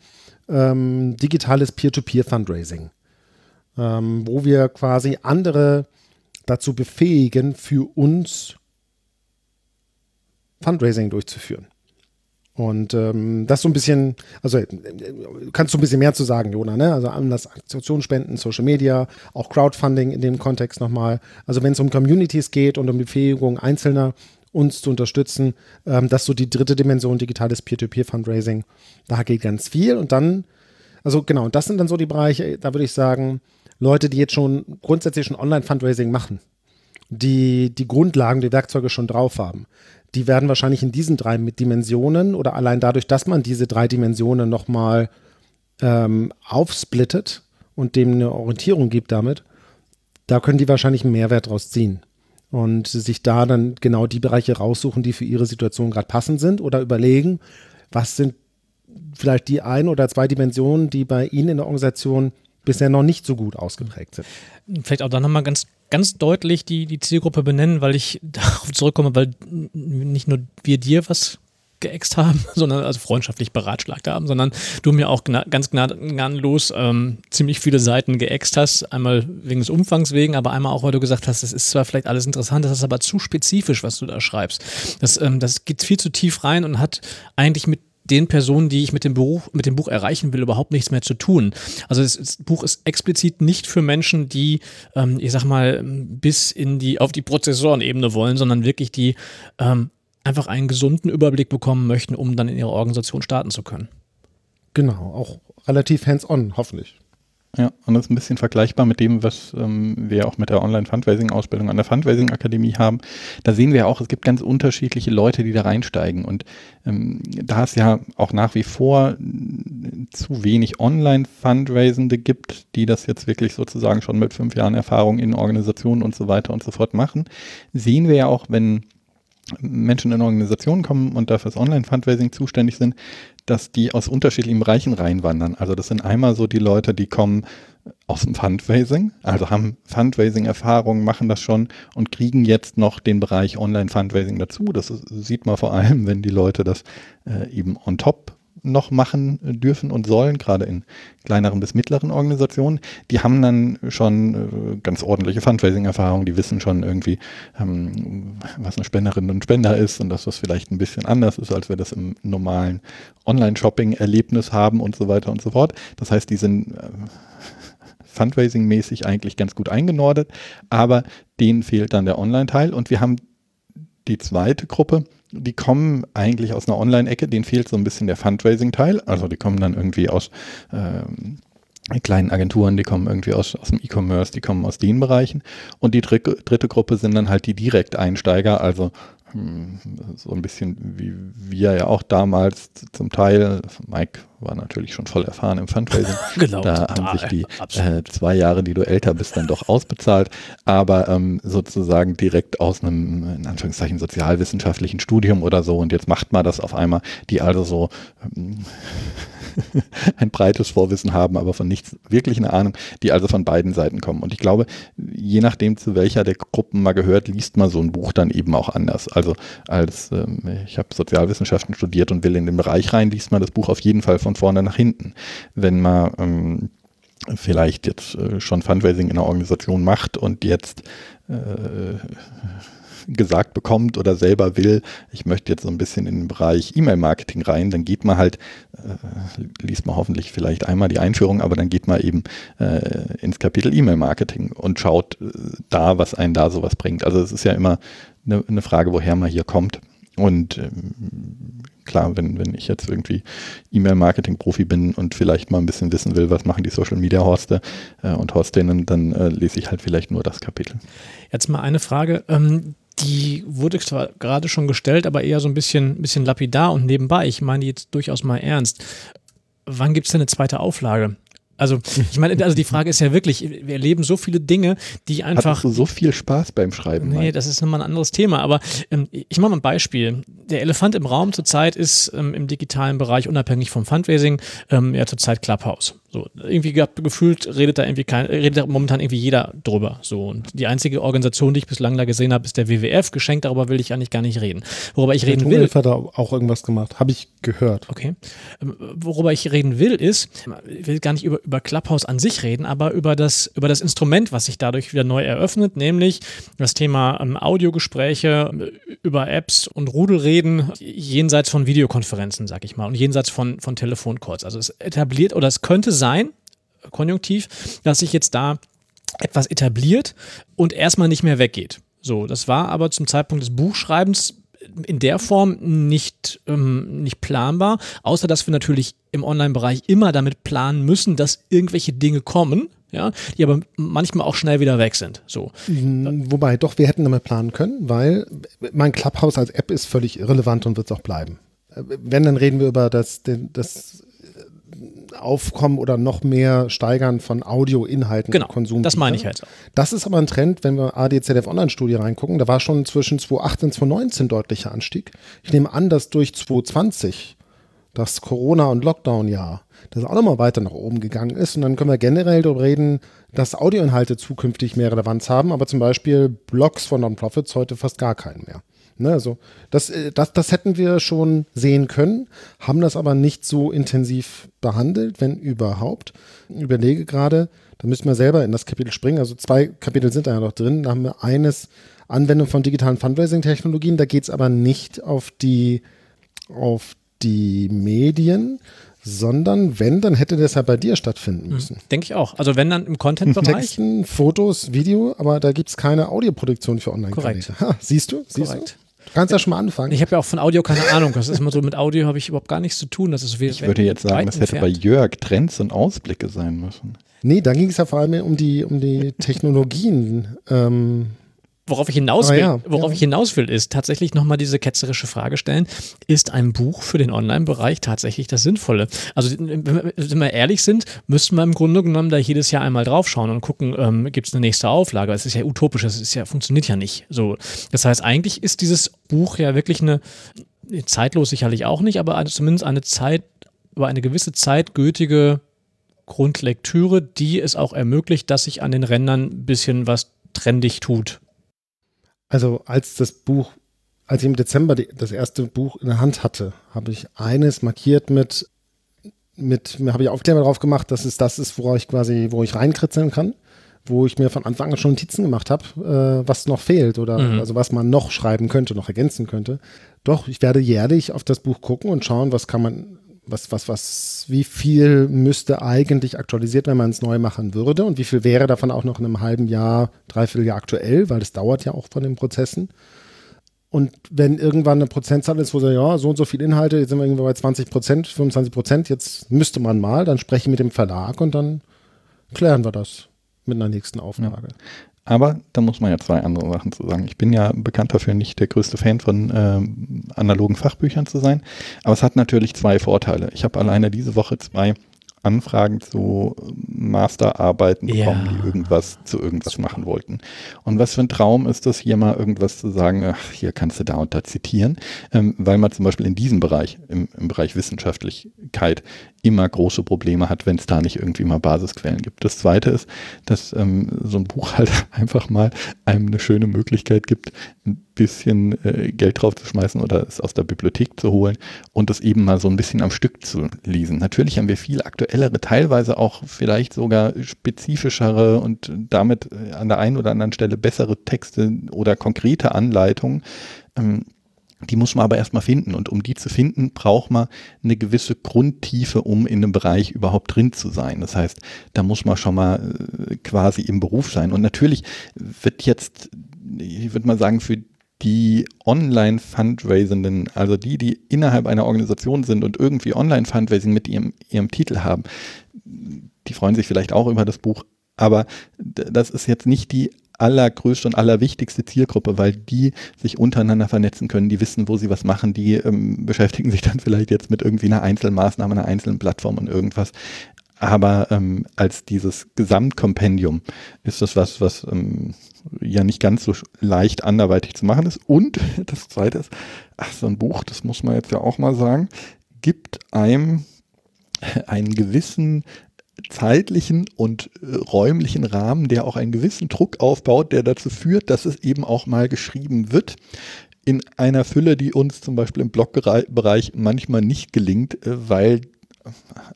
ähm, digitales Peer-to-Peer-Fundraising, ähm, wo wir quasi andere dazu befähigen, für uns Fundraising durchzuführen. Und ähm, das so ein bisschen, also kannst du ein bisschen mehr zu sagen, Jona, ne? Also Anlass, Aktionsspenden, Social Media, auch Crowdfunding in dem Kontext nochmal. Also wenn es um Communities geht und um die Befähigung Einzelner, uns zu unterstützen. Ähm, das ist so die dritte Dimension, digitales Peer-to-Peer-Fundraising. Da geht ganz viel. Und dann, also genau, das sind dann so die Bereiche, da würde ich sagen, Leute, die jetzt schon grundsätzlich schon Online-Fundraising machen, die die Grundlagen, die Werkzeuge schon drauf haben, die werden wahrscheinlich in diesen drei Dimensionen oder allein dadurch, dass man diese drei Dimensionen nochmal ähm, aufsplittet und dem eine Orientierung gibt damit, da können die wahrscheinlich einen Mehrwert draus ziehen und sich da dann genau die Bereiche raussuchen, die für ihre Situation gerade passend sind oder überlegen, was sind vielleicht die ein oder zwei Dimensionen, die bei Ihnen in der Organisation bisher noch nicht so gut ausgeprägt sind. Vielleicht auch da nochmal ganz, ganz deutlich die, die Zielgruppe benennen, weil ich darauf zurückkomme, weil nicht nur wir dir was geäxt haben, sondern also freundschaftlich beratschlagt haben, sondern du mir auch gna ganz gnadenlos ähm, ziemlich viele Seiten geäxt hast. Einmal wegen des Umfangs wegen, aber einmal auch, weil du gesagt hast, das ist zwar vielleicht alles interessant, das ist aber zu spezifisch, was du da schreibst. Das, ähm, das geht viel zu tief rein und hat eigentlich mit den Personen, die ich mit dem Buch, mit dem Buch erreichen will, überhaupt nichts mehr zu tun. Also das, das Buch ist explizit nicht für Menschen, die, ähm, ich sag mal, bis in die, auf die Prozessorenebene wollen, sondern wirklich die ähm, einfach einen gesunden Überblick bekommen möchten, um dann in ihrer Organisation starten zu können. Genau, auch relativ hands-on, hoffentlich. Ja, und das ist ein bisschen vergleichbar mit dem, was ähm, wir auch mit der Online-Fundraising-Ausbildung an der Fundraising-Akademie haben. Da sehen wir auch, es gibt ganz unterschiedliche Leute, die da reinsteigen. Und ähm, da es ja auch nach wie vor zu wenig Online-Fundraisende gibt, die das jetzt wirklich sozusagen schon mit fünf Jahren Erfahrung in Organisationen und so weiter und so fort machen, sehen wir ja auch, wenn Menschen in Organisationen kommen und dafür das Online-Fundraising zuständig sind, dass die aus unterschiedlichen Bereichen reinwandern. Also das sind einmal so die Leute, die kommen aus dem Fundraising, also haben Fundraising-Erfahrungen, machen das schon und kriegen jetzt noch den Bereich Online-Fundraising dazu. Das sieht man vor allem, wenn die Leute das äh, eben on top noch machen dürfen und sollen, gerade in kleineren bis mittleren Organisationen. Die haben dann schon äh, ganz ordentliche Fundraising-Erfahrungen, die wissen schon irgendwie, ähm, was eine Spenderin und Spender ist und dass das vielleicht ein bisschen anders ist, als wir das im normalen Online-Shopping-Erlebnis haben und so weiter und so fort. Das heißt, die sind äh, Fundraising-mäßig eigentlich ganz gut eingenordet, aber denen fehlt dann der Online-Teil und wir haben die zweite Gruppe, die kommen eigentlich aus einer Online-Ecke, denen fehlt so ein bisschen der Fundraising-Teil. Also die kommen dann irgendwie aus ähm, kleinen Agenturen, die kommen irgendwie aus, aus dem E-Commerce, die kommen aus den Bereichen. Und die dritte, dritte Gruppe sind dann halt die Direkteinsteiger, also hm, so ein bisschen wie wir ja auch damals zum Teil. Mike war natürlich schon voll erfahren im Fundraising. genau. Da total, haben sich die äh, zwei Jahre, die du älter bist, dann doch ausbezahlt. Aber ähm, sozusagen direkt aus einem, in Anführungszeichen, sozialwissenschaftlichen Studium oder so. Und jetzt macht man das auf einmal, die also so ähm, ein breites Vorwissen haben, aber von nichts wirklich eine Ahnung, die also von beiden Seiten kommen. Und ich glaube, je nachdem, zu welcher der Gruppen man gehört, liest man so ein Buch dann eben auch anders. Also als ähm, ich habe Sozialwissenschaften studiert und will in den Bereich rein, liest man das Buch auf jeden Fall von vorne nach hinten. Wenn man ähm, vielleicht jetzt äh, schon Fundraising in einer Organisation macht und jetzt äh, gesagt bekommt oder selber will, ich möchte jetzt so ein bisschen in den Bereich E-Mail-Marketing rein, dann geht man halt, äh, liest man hoffentlich vielleicht einmal die Einführung, aber dann geht man eben äh, ins Kapitel E-Mail-Marketing und schaut äh, da, was einen da sowas bringt. Also es ist ja immer eine, eine Frage, woher man hier kommt. Und ähm, klar, wenn, wenn ich jetzt irgendwie E-Mail-Marketing-Profi bin und vielleicht mal ein bisschen wissen will, was machen die Social-Media-Horste äh, und Horstinnen, dann äh, lese ich halt vielleicht nur das Kapitel. Jetzt mal eine Frage. Ähm, die wurde zwar gerade schon gestellt, aber eher so ein bisschen, bisschen lapidar und nebenbei. Ich meine jetzt durchaus mal ernst. Wann gibt es denn eine zweite Auflage? Also, ich meine, also die Frage ist ja wirklich, wir erleben so viele Dinge, die einfach. Hattest du so viel Spaß beim Schreiben? Nee, das ist nochmal ein anderes Thema. Aber ähm, ich mache mal ein Beispiel. Der Elefant im Raum zurzeit ist ähm, im digitalen Bereich unabhängig vom Fundraising ähm, ja zurzeit Clubhouse. So, irgendwie gehabt, gefühlt redet da irgendwie kein, redet da momentan irgendwie jeder drüber. So, und die einzige Organisation, die ich bislang da gesehen habe, ist der WWF. Geschenkt, darüber will ich eigentlich gar nicht reden. Worüber ich reden will. hat auch irgendwas gemacht, habe ich gehört. Okay. Ähm, worüber ich reden will, ist, ich will gar nicht über, über Clubhouse an sich reden, aber über das, über das Instrument, was sich dadurch wieder neu eröffnet, nämlich das Thema ähm, Audiogespräche äh, über Apps und Rudelreden jenseits von Videokonferenzen, sag ich mal, und jenseits von, von Telefoncalls. Also es etabliert oder es könnte sein, sein, konjunktiv, dass sich jetzt da etwas etabliert und erstmal nicht mehr weggeht. So, das war aber zum Zeitpunkt des Buchschreibens in der Form nicht, ähm, nicht planbar, außer dass wir natürlich im Online-Bereich immer damit planen müssen, dass irgendwelche Dinge kommen, ja, die aber manchmal auch schnell wieder weg sind. So. Mhm, wobei, doch, wir hätten damit planen können, weil mein Clubhouse als App ist völlig irrelevant und wird es auch bleiben. Äh, wenn, dann reden wir über das, das Aufkommen oder noch mehr Steigern von Audioinhalten genau, Konsum. Das meine ich halt. Das ist aber ein Trend, wenn wir ADZF Online-Studie reingucken. Da war schon zwischen 2018 und 2019 deutlicher Anstieg. Ich nehme an, dass durch 2020 das Corona- und Lockdown-Jahr, das auch nochmal weiter nach oben gegangen ist. Und dann können wir generell darüber reden, dass Audioinhalte zukünftig mehr Relevanz haben, aber zum Beispiel Blogs von Non-Profits heute fast gar keinen mehr. Ne, also das, äh, das, das hätten wir schon sehen können, haben das aber nicht so intensiv behandelt, wenn überhaupt. Ich überlege gerade, da müssen wir selber in das Kapitel springen. Also zwei Kapitel sind da ja noch drin. Da haben wir eines Anwendung von digitalen Fundraising-Technologien. Da geht es aber nicht auf die, auf die Medien, sondern wenn, dann hätte das ja bei dir stattfinden hm, müssen. Denke ich auch. Also wenn dann im Content-Bereich. Texten, Fotos, Video, aber da gibt es keine Audioproduktion für Online-Kanäle. Siehst du? Siehst Korrekt. Du? kannst ja schon mal anfangen. Ich habe ja auch von Audio keine Ahnung. Das ist immer so, mit Audio habe ich überhaupt gar nichts zu tun. Das ist ich würde jetzt sagen, das hätte bei Jörg Trends und Ausblicke sein müssen. Nee, da ging es ja vor allem um die, um die Technologien, ähm, worauf ich hinaus Ah, will, ja, worauf ja. ich hinaus will, ist tatsächlich nochmal diese ketzerische Frage stellen, ist ein Buch für den Online-Bereich tatsächlich das Sinnvolle? Also, wenn wir, ehrlich sind, müssten wir im Grunde genommen da jedes Jahr einmal draufschauen und gucken, ähm, gibt es eine nächste Auflage? Es ist ja utopisch, das ist ja, funktioniert ja nicht. So. Das heißt, eigentlich ist dieses Buch ja wirklich eine, zeitlos sicherlich auch nicht, aber zumindest eine Zeit, über eine gewisse Zeit gültige Grundlektüre, die es auch ermöglicht, dass sich an den Rändern ein bisschen was trendig tut. Also als das Buch, als ich im Dezember die, das erste Buch in der Hand hatte, habe ich eines markiert mit, mit habe ich Aufkleber drauf gemacht, dass es das ist, wo ich quasi, wo ich reinkritzeln kann, wo ich mir von Anfang an schon Notizen gemacht habe, äh, was noch fehlt oder Mhm. also was man noch schreiben könnte, noch ergänzen könnte. Doch, ich werde jährlich auf das Buch gucken und schauen, was kann man, was, was, was, wie viel müsste eigentlich aktualisiert, wenn man es neu machen würde und wie viel wäre davon auch noch in einem halben Jahr, dreiviertel Jahr aktuell, weil das dauert ja auch von den Prozessen. Und wenn irgendwann eine Prozentzahl ist, wo so, ja, so und so viel Inhalte, jetzt sind wir irgendwie bei 20 Prozent, 25 Prozent, jetzt müsste man mal, dann spreche ich mit dem Verlag und dann klären wir das mit einer nächsten Auflage. Aber da muss man ja zwei andere Sachen zu sagen. Ich bin ja bekannt dafür, nicht der größte Fan von ähm, analogen Fachbüchern zu sein. Aber es hat natürlich zwei Vorteile. Ich habe alleine diese Woche zwei Anfragen zu Masterarbeiten Ja. bekommen, die irgendwas zu irgendwas machen wollten. Und was für ein Traum ist das, hier mal irgendwas zu sagen, ach, hier kannst du da und da zitieren, ähm, weil man zum Beispiel in diesem Bereich, im, im Bereich Wissenschaftlichkeit, immer große Probleme hat, wenn es da nicht irgendwie mal Basisquellen gibt. Das zweite ist, dass ähm, so ein Buch halt einfach mal einem eine schöne Möglichkeit gibt, ein bisschen äh, Geld drauf zu schmeißen oder es aus der Bibliothek zu holen und das eben mal so ein bisschen am Stück zu lesen. Natürlich haben wir viel aktuellere, teilweise auch vielleicht sogar spezifischere und damit äh, an der einen oder anderen Stelle bessere Texte oder konkrete Anleitungen. Ähm, die muss man aber erstmal finden. Und um die zu finden, braucht man eine gewisse Grundtiefe, um in einem Bereich überhaupt drin zu sein. Das heißt, da muss man schon mal äh, quasi im Beruf sein. Und natürlich wird jetzt, ich würde mal sagen, für die Online-Fundraisenden, also die, die innerhalb einer Organisation sind und irgendwie Online-Fundraising mit ihrem, ihrem Titel haben, die freuen sich vielleicht auch über das Buch, aber das ist jetzt nicht die allergrößte und allerwichtigste Zielgruppe, weil die sich untereinander vernetzen können, die wissen, wo sie was machen, die ähm, beschäftigen sich dann vielleicht jetzt mit irgendwie einer Einzelmaßnahme, einer einzelnen Plattform und irgendwas. Aber ähm, als dieses Gesamtkompendium ist das was, was ähm, ja nicht ganz so leicht anderweitig zu machen ist. Und das Zweite ist, ach, so ein Buch, das muss man jetzt ja auch mal sagen, gibt einem einen gewissen zeitlichen und äh, räumlichen Rahmen, der auch einen gewissen Druck aufbaut, der dazu führt, dass es eben auch mal geschrieben wird in einer Fülle, die uns zum Beispiel im Blogbereich manchmal nicht gelingt, äh, weil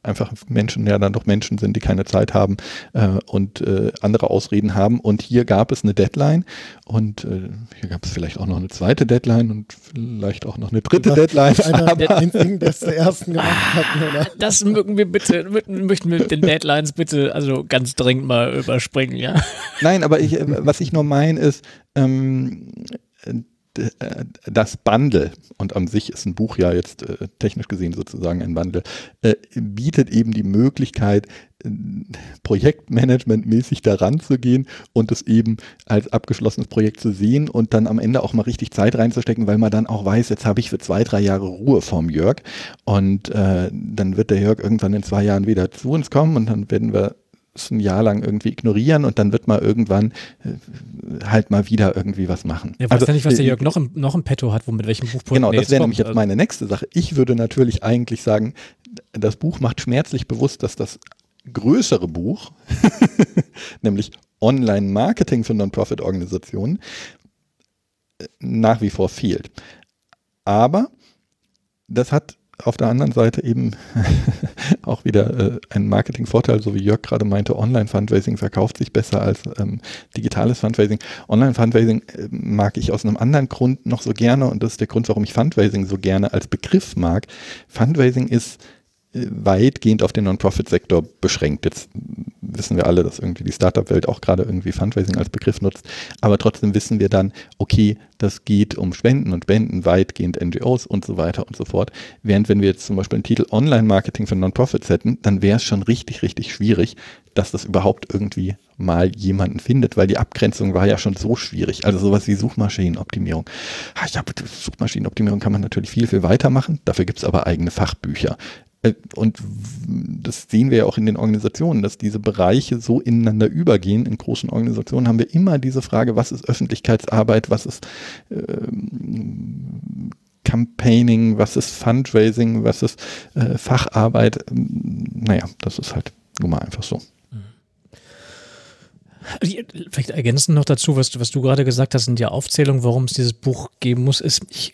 einfach Menschen ja dann doch Menschen sind, die keine Zeit haben äh, und äh, andere Ausreden haben. Und hier gab es eine Deadline und äh, hier gab es vielleicht auch noch eine zweite Deadline und vielleicht auch noch eine dritte Deadline. Einer aber- der ersten gemacht hat, oder? Das mögen wir bitte, möchten wir mit den Deadlines bitte also ganz dringend mal überspringen, ja. Nein, aber ich, äh, was ich nur meine ist, ähm, äh, das Bundle, und an sich ist ein Buch ja jetzt äh, technisch gesehen sozusagen ein Bundle, äh, bietet eben die Möglichkeit, äh, projektmanagementmäßig daran zu gehen und es eben als abgeschlossenes Projekt zu sehen und dann am Ende auch mal richtig Zeit reinzustecken, weil man dann auch weiß, jetzt habe ich für zwei, drei Jahre Ruhe vom Jörg. Und äh, dann wird der Jörg irgendwann in zwei Jahren wieder zu uns kommen und dann werden wir es ein Jahr lang irgendwie ignorieren und dann wird man irgendwann äh, halt mal wieder irgendwie was machen. Ich weiß ja nicht, was der äh, Jörg noch im, noch im Petto hat, womit welchem Buch Genau, das wäre nämlich jetzt Also, meine nächste Sache. Ich würde natürlich eigentlich sagen, das Buch macht schmerzlich bewusst, dass das größere Buch, nämlich Online-Marketing für Non-Profit-Organisationen, äh, nach wie vor fehlt. Aber das hat auf der anderen Seite eben auch wieder äh, einen Marketingvorteil, so wie Jörg gerade meinte, Online-Fundraising verkauft sich besser als ähm, digitales Fundraising. Online-Fundraising äh, mag ich aus einem anderen Grund noch so gerne und das ist der Grund, warum ich Fundraising so gerne als Begriff mag. Fundraising ist weitgehend auf den Non-Profit-Sektor beschränkt. Jetzt wissen wir alle, dass irgendwie die Startup-Welt auch gerade irgendwie Fundraising als Begriff nutzt. Aber trotzdem wissen wir dann, okay, das geht um Spenden und Spenden weitgehend NGOs und so weiter und so fort. Während wenn wir jetzt zum Beispiel einen Titel Online-Marketing für Non-Profits hätten, dann wäre es schon richtig, richtig schwierig, dass das überhaupt irgendwie mal jemanden findet, weil die Abgrenzung war ja schon so schwierig. Also sowas wie Suchmaschinenoptimierung. Ah, ja, Suchmaschinenoptimierung kann man natürlich viel, viel weitermachen. Dafür gibt es aber eigene Fachbücher. Äh, und das sehen wir ja auch in den Organisationen, dass diese Bereiche so ineinander übergehen. In großen Organisationen haben wir immer diese Frage, was ist Öffentlichkeitsarbeit, was ist ähm, Campaigning, was ist Fundraising, was ist äh, Facharbeit. Ähm, naja, das ist halt nun mal einfach so. Vielleicht ergänzend noch dazu, was, was du gerade gesagt hast, sind ja Aufzählungen, warum es dieses Buch geben muss, ist, ich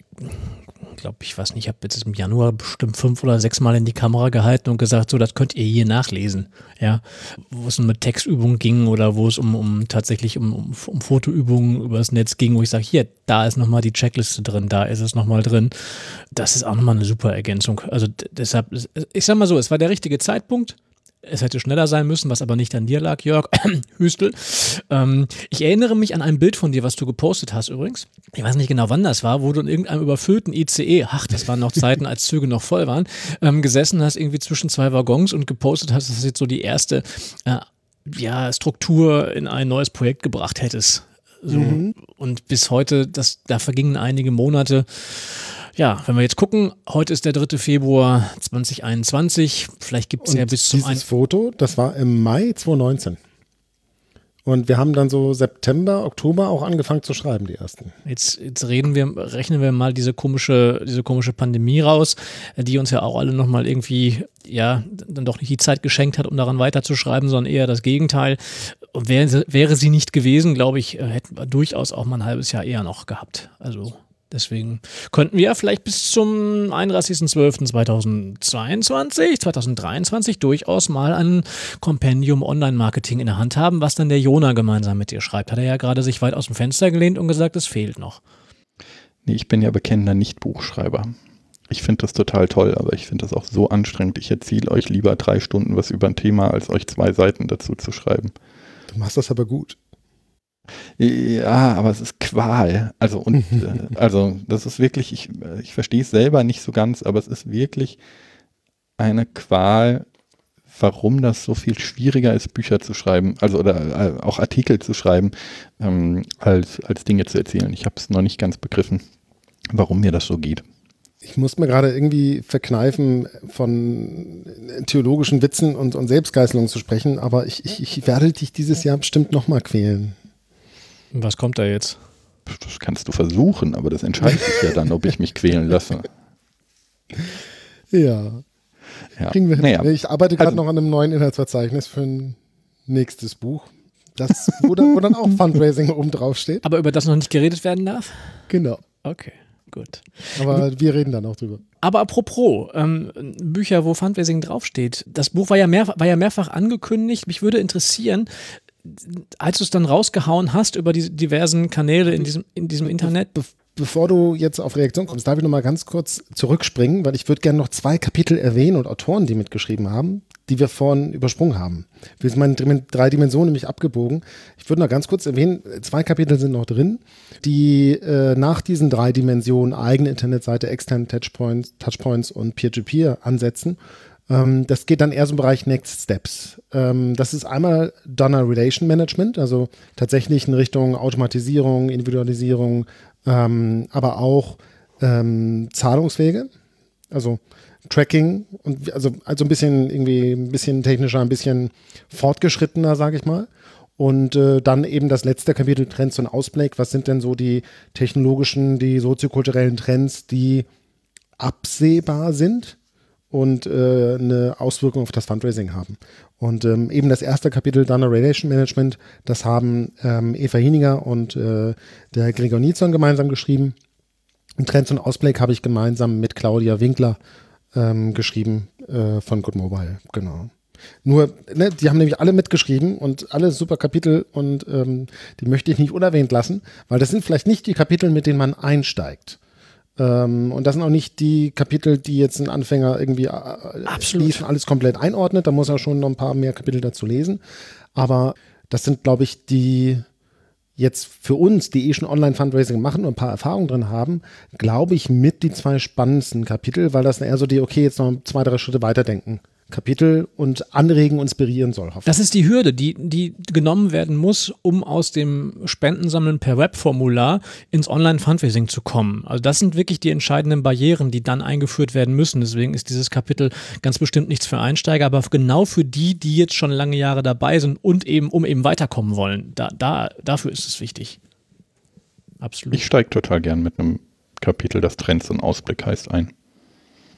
glaube, ich weiß nicht, ich habe jetzt im Januar bestimmt fünf oder sechs Mal in die Kamera gehalten und gesagt, so, das könnt ihr hier nachlesen. Ja, wo es um eine Textübung ging oder wo es um, um tatsächlich um, um, um Fotoübungen übers Netz ging, wo ich sage, hier, da ist nochmal die Checkliste drin, da ist es nochmal drin. Das ist auch nochmal eine super Ergänzung. Also deshalb, ich sag mal so, es war der richtige Zeitpunkt. Es hätte schneller sein müssen, was aber nicht an dir lag, Jörg Hüstel. Ähm, ich erinnere mich an ein Bild von dir, was du gepostet hast übrigens. Ich weiß nicht genau, wann das war, wo du in irgendeinem überfüllten ICE, ach, das waren noch Zeiten, als Züge noch voll waren, ähm, gesessen hast, irgendwie zwischen zwei Waggons und gepostet hast, dass du jetzt so die erste äh, ja, Struktur in ein neues Projekt gebracht hättest. So. Mhm. Und bis heute, das, da vergingen einige Monate. Ja, wenn wir jetzt gucken, heute ist der 3. Februar 2021. Vielleicht gibt es ja bis zum Dieses Foto, das war im Mai 2019. Und wir haben dann so September, Oktober auch angefangen zu schreiben, die ersten. Jetzt, jetzt reden wir, rechnen wir mal diese komische, diese komische Pandemie raus, die uns ja auch alle nochmal irgendwie, ja, dann doch nicht die Zeit geschenkt hat, um daran weiterzuschreiben, sondern eher das Gegenteil. Und wäre, wäre sie nicht gewesen, glaube ich, hätten wir durchaus auch mal ein halbes Jahr eher noch gehabt. Also Deswegen könnten wir vielleicht bis zum 31.12.2022, 2023 durchaus mal ein Kompendium Online-Marketing in der Hand haben, was dann der Jona gemeinsam mit dir schreibt. Hat er ja gerade sich weit aus dem Fenster gelehnt und gesagt, es fehlt noch. Nee, ich bin ja bekennender Nicht-Buchschreiber. Ich finde das total toll, aber ich finde das auch so anstrengend. Ich erzähle euch lieber drei Stunden was über ein Thema, als euch zwei Seiten dazu zu schreiben. Du machst das aber gut. Ja, aber es ist Qual. Also, und, äh, also, das ist wirklich, ich, ich verstehe es selber nicht so ganz, aber es ist wirklich eine Qual, warum das so viel schwieriger ist, Bücher zu schreiben, also oder äh, auch Artikel zu schreiben, ähm, als, als Dinge zu erzählen. Ich habe es noch nicht ganz begriffen, warum mir das so geht. Ich muss mir gerade irgendwie verkneifen, von theologischen Witzen und, und Selbstgeißelung zu sprechen, aber ich, ich, ich werde dich dieses Jahr bestimmt nochmal quälen. Was kommt da jetzt? Das kannst du versuchen, aber das entscheidet sich ja dann, ob ich mich quälen lasse. Ja. ja. Kriegen wir naja. Ich arbeite gerade also, noch an einem neuen Inhaltsverzeichnis für ein nächstes Buch. Das, wo, dann, wo dann auch Fundraising oben drauf steht. Aber über das noch nicht geredet werden darf? Genau. Okay, gut. Aber wir reden dann auch drüber. Aber apropos, ähm, Bücher, wo Fundraising draufsteht. Das Buch war ja, mehr, war ja mehrfach angekündigt. Mich würde interessieren, als du es dann rausgehauen hast über die diversen Kanäle in diesem, in diesem Internet. Be bevor du jetzt auf Reaktion kommst, darf ich noch mal ganz kurz zurückspringen, weil ich würde gerne noch zwei Kapitel erwähnen und Autoren, die mitgeschrieben haben, die wir vorhin übersprungen haben. Wir sind meine drei Dimensionen nämlich abgebogen. Ich würde noch ganz kurz erwähnen, zwei Kapitel sind noch drin, die äh, nach diesen drei Dimensionen eigene Internetseite, externe Touchpoints, Touchpoints und Peer-to-Peer -Peer ansetzen das geht dann eher so im Bereich Next Steps. Ähm, das ist einmal Donor Relation Management, also tatsächlich in Richtung Automatisierung, Individualisierung, ähm, aber auch ähm, Zahlungswege, also Tracking und also, also ein bisschen irgendwie ein bisschen technischer, ein bisschen fortgeschrittener, sage ich mal. Und äh, dann eben das letzte Kapitel Trends und Ausblick. Was sind denn so die technologischen, die soziokulturellen Trends, die absehbar sind? Und äh, eine Auswirkung auf das Fundraising haben. Und ähm, eben das erste Kapitel Donor Relation Management, das haben ähm, Eva Hieniger und äh, der Gregor Nizon gemeinsam geschrieben. Und Trends und Ausblick habe ich gemeinsam mit Claudia Winkler ähm, geschrieben äh, von Good Mobile, genau. Nur, ne, die haben nämlich alle mitgeschrieben und alle super Kapitel und ähm, die möchte ich nicht unerwähnt lassen, weil das sind vielleicht nicht die Kapitel, mit denen man einsteigt. Ähm, und das sind auch nicht die Kapitel, die jetzt ein Anfänger irgendwie äh, und alles komplett einordnet. Da muss er schon noch ein paar mehr Kapitel dazu lesen. Aber das sind, glaube ich, die jetzt für uns, die eh schon Online-Fundraising machen und ein paar Erfahrungen drin haben, glaube ich, mit die zwei spannendsten Kapitel, weil das eher so die, okay, jetzt noch zwei, drei Schritte weiterdenken Kapitel und anregen, inspirieren soll. Das ist die Hürde, die, die genommen werden muss, um aus dem Spendensammeln per Webformular ins Online-Fundraising zu kommen. Also das sind wirklich die entscheidenden Barrieren, die dann eingeführt werden müssen. Deswegen ist dieses Kapitel ganz bestimmt nichts für Einsteiger, aber genau für die, die jetzt schon lange Jahre dabei sind und eben, um eben weiterkommen wollen. Da, da, dafür ist es wichtig. Absolut. Ich steige total gern mit einem Kapitel, das Trends und Ausblick heißt, ein.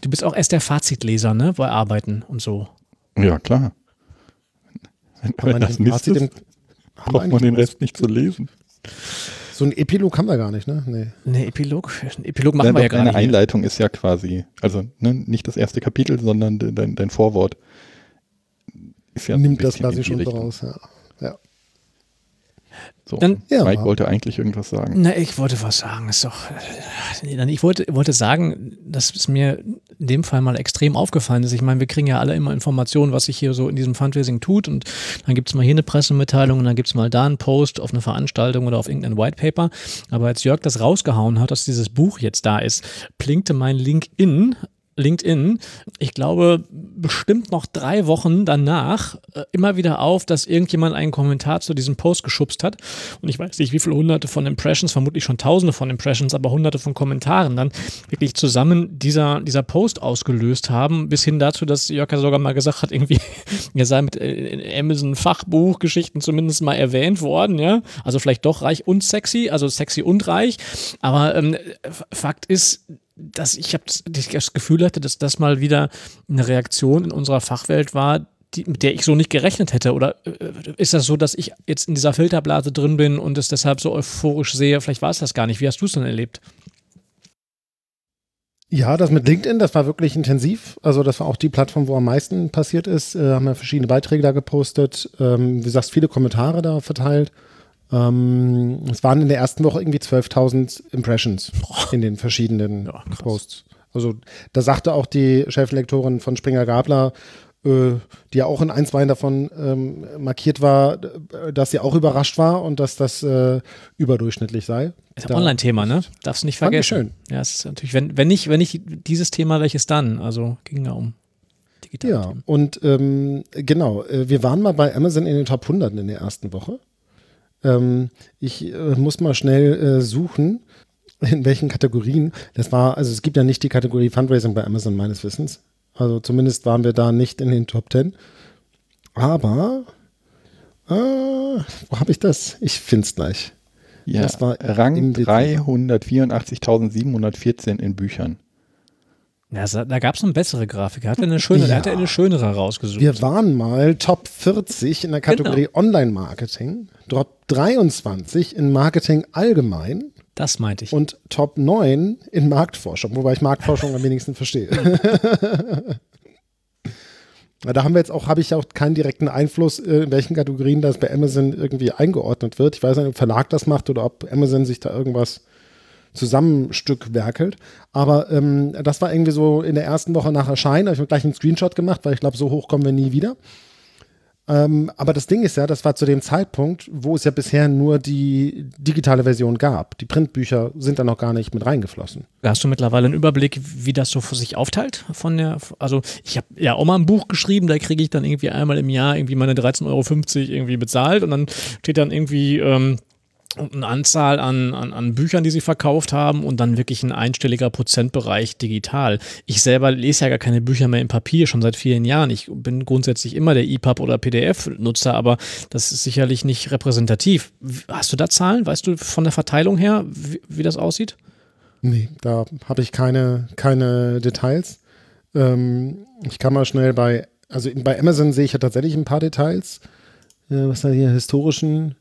Du bist auch erst der Fazitleser, ne? Bei Arbeiten und so. Ja, klar. Wenn, wenn das Mist ist, braucht man den Rest nicht zu lesen. So ein Epilog haben wir gar nicht, ne? Nee. Nee, Epilog, ein Epilog machen ja, wir ja gar nicht. Deine Einleitung ist ja quasi, also ne, nicht das erste Kapitel, sondern dein, dein Vorwort. Ist ja Nimmt das quasi schon so raus, ja. ja. So, dann, ja. Mike wollte eigentlich irgendwas sagen. Na, ich wollte was sagen. Ist doch, äh, ich wollte, wollte sagen, dass es mir in dem Fall mal extrem aufgefallen ist. Ich meine, wir kriegen ja alle immer Informationen, was sich hier so in diesem Fundraising tut. Und dann gibt es mal hier eine Pressemitteilung und dann gibt es mal da einen Post auf eine Veranstaltung oder auf irgendein White Paper. Aber als Jörg das rausgehauen hat, dass dieses Buch jetzt da ist, plinkte mein Link in LinkedIn, ich glaube, bestimmt noch drei Wochen danach äh, immer wieder auf, dass irgendjemand einen Kommentar zu diesem Post geschubst hat. Und ich weiß nicht, wie viele hunderte von Impressions, vermutlich schon tausende von Impressions, aber hunderte von Kommentaren dann wirklich zusammen dieser, dieser Post ausgelöst haben, bis hin dazu, dass Jörg sogar mal gesagt hat, irgendwie, er sei mit äh, Amazon Fachbuchgeschichten zumindest mal erwähnt worden, ja. Also vielleicht doch reich und sexy, also sexy und reich. Aber ähm, Fakt ist, dass ich hab das Gefühl hatte, dass das mal wieder eine Reaktion in unserer Fachwelt war, die, mit der ich so nicht gerechnet hätte? Oder äh, ist das so, dass ich jetzt in dieser Filterblase drin bin und es deshalb so euphorisch sehe? Vielleicht war es das gar nicht. Wie hast du es denn erlebt? Ja, das mit LinkedIn, das war wirklich intensiv. Also das war auch die Plattform, wo am meisten passiert ist. Äh, haben wir verschiedene Beiträge da gepostet. Ähm, wie gesagt, viele Kommentare da verteilt. Ähm, es waren in der ersten Woche irgendwie 12.000 Impressions Boah. in den verschiedenen ja, Posts. Also da sagte auch die Cheflektorin von Springer Gabler, äh, die ja auch in ein, zwei davon ähm, markiert war, dass sie auch überrascht war und dass das äh, überdurchschnittlich sei. Ist ein Online-Thema, ne? Darfst du nicht vergessen. Fand ich schön. Ja, es ist natürlich, wenn, wenn nicht, wenn nicht dieses Thema, welches dann? Also ging ja um digital. Ja, und ähm, genau, äh, wir waren mal bei Amazon in den Top 100 in der ersten Woche. Ähm, ich äh, muss mal schnell äh, suchen, in welchen Kategorien. Das war, also es gibt ja nicht die Kategorie Fundraising bei Amazon meines Wissens. Also zumindest waren wir da nicht in den Top 10. Aber, äh, wo habe ich das? Ich finde es gleich. Ja, das war Rang 384.714 in Büchern. Ja, da gab es eine bessere Grafik. Er hatte eine, schöne, ja. er eine schönere rausgesucht. Wir waren mal Top 40 in der Kategorie genau. Online-Marketing, Top 23 in Marketing allgemein. Das meinte ich. Und Top 9 in Marktforschung, wobei ich Marktforschung am wenigsten verstehe. da haben wir jetzt auch, habe ich auch keinen direkten Einfluss, äh, in welchen Kategorien das bei Amazon irgendwie eingeordnet wird. Ich weiß nicht, ob Verlag das macht oder ob Amazon sich da irgendwas Zusammenstück werkelt. Aber ähm, das war irgendwie so in der ersten Woche nach Erscheinen. Ich habe gleich einen Screenshot gemacht, weil ich glaube, so hoch kommen wir nie wieder. Ähm, aber das Ding ist ja, das war zu dem Zeitpunkt, wo es ja bisher nur die digitale Version gab. Die Printbücher sind da noch gar nicht mit reingeflossen. Hast du mittlerweile einen Überblick, wie das so für sich aufteilt? Von der, also ich habe ja auch mal ein Buch geschrieben, da kriege ich dann irgendwie einmal im Jahr irgendwie meine 13,50 Euro irgendwie bezahlt und dann steht dann irgendwie ähm, eine Anzahl an, an, an Büchern, die sie verkauft haben und dann wirklich ein einstelliger Prozentbereich digital. Ich selber lese ja gar keine Bücher mehr im Papier, schon seit vielen Jahren. Ich bin grundsätzlich immer der EPUB oder PDF-Nutzer, aber das ist sicherlich nicht repräsentativ. Hast du da Zahlen? Weißt du von der Verteilung her, wie, wie das aussieht? Nee, da habe ich keine, keine Details. Ähm, ich kann mal schnell bei, also bei Amazon sehe ich ja tatsächlich ein paar Details. Äh, was da hier historischen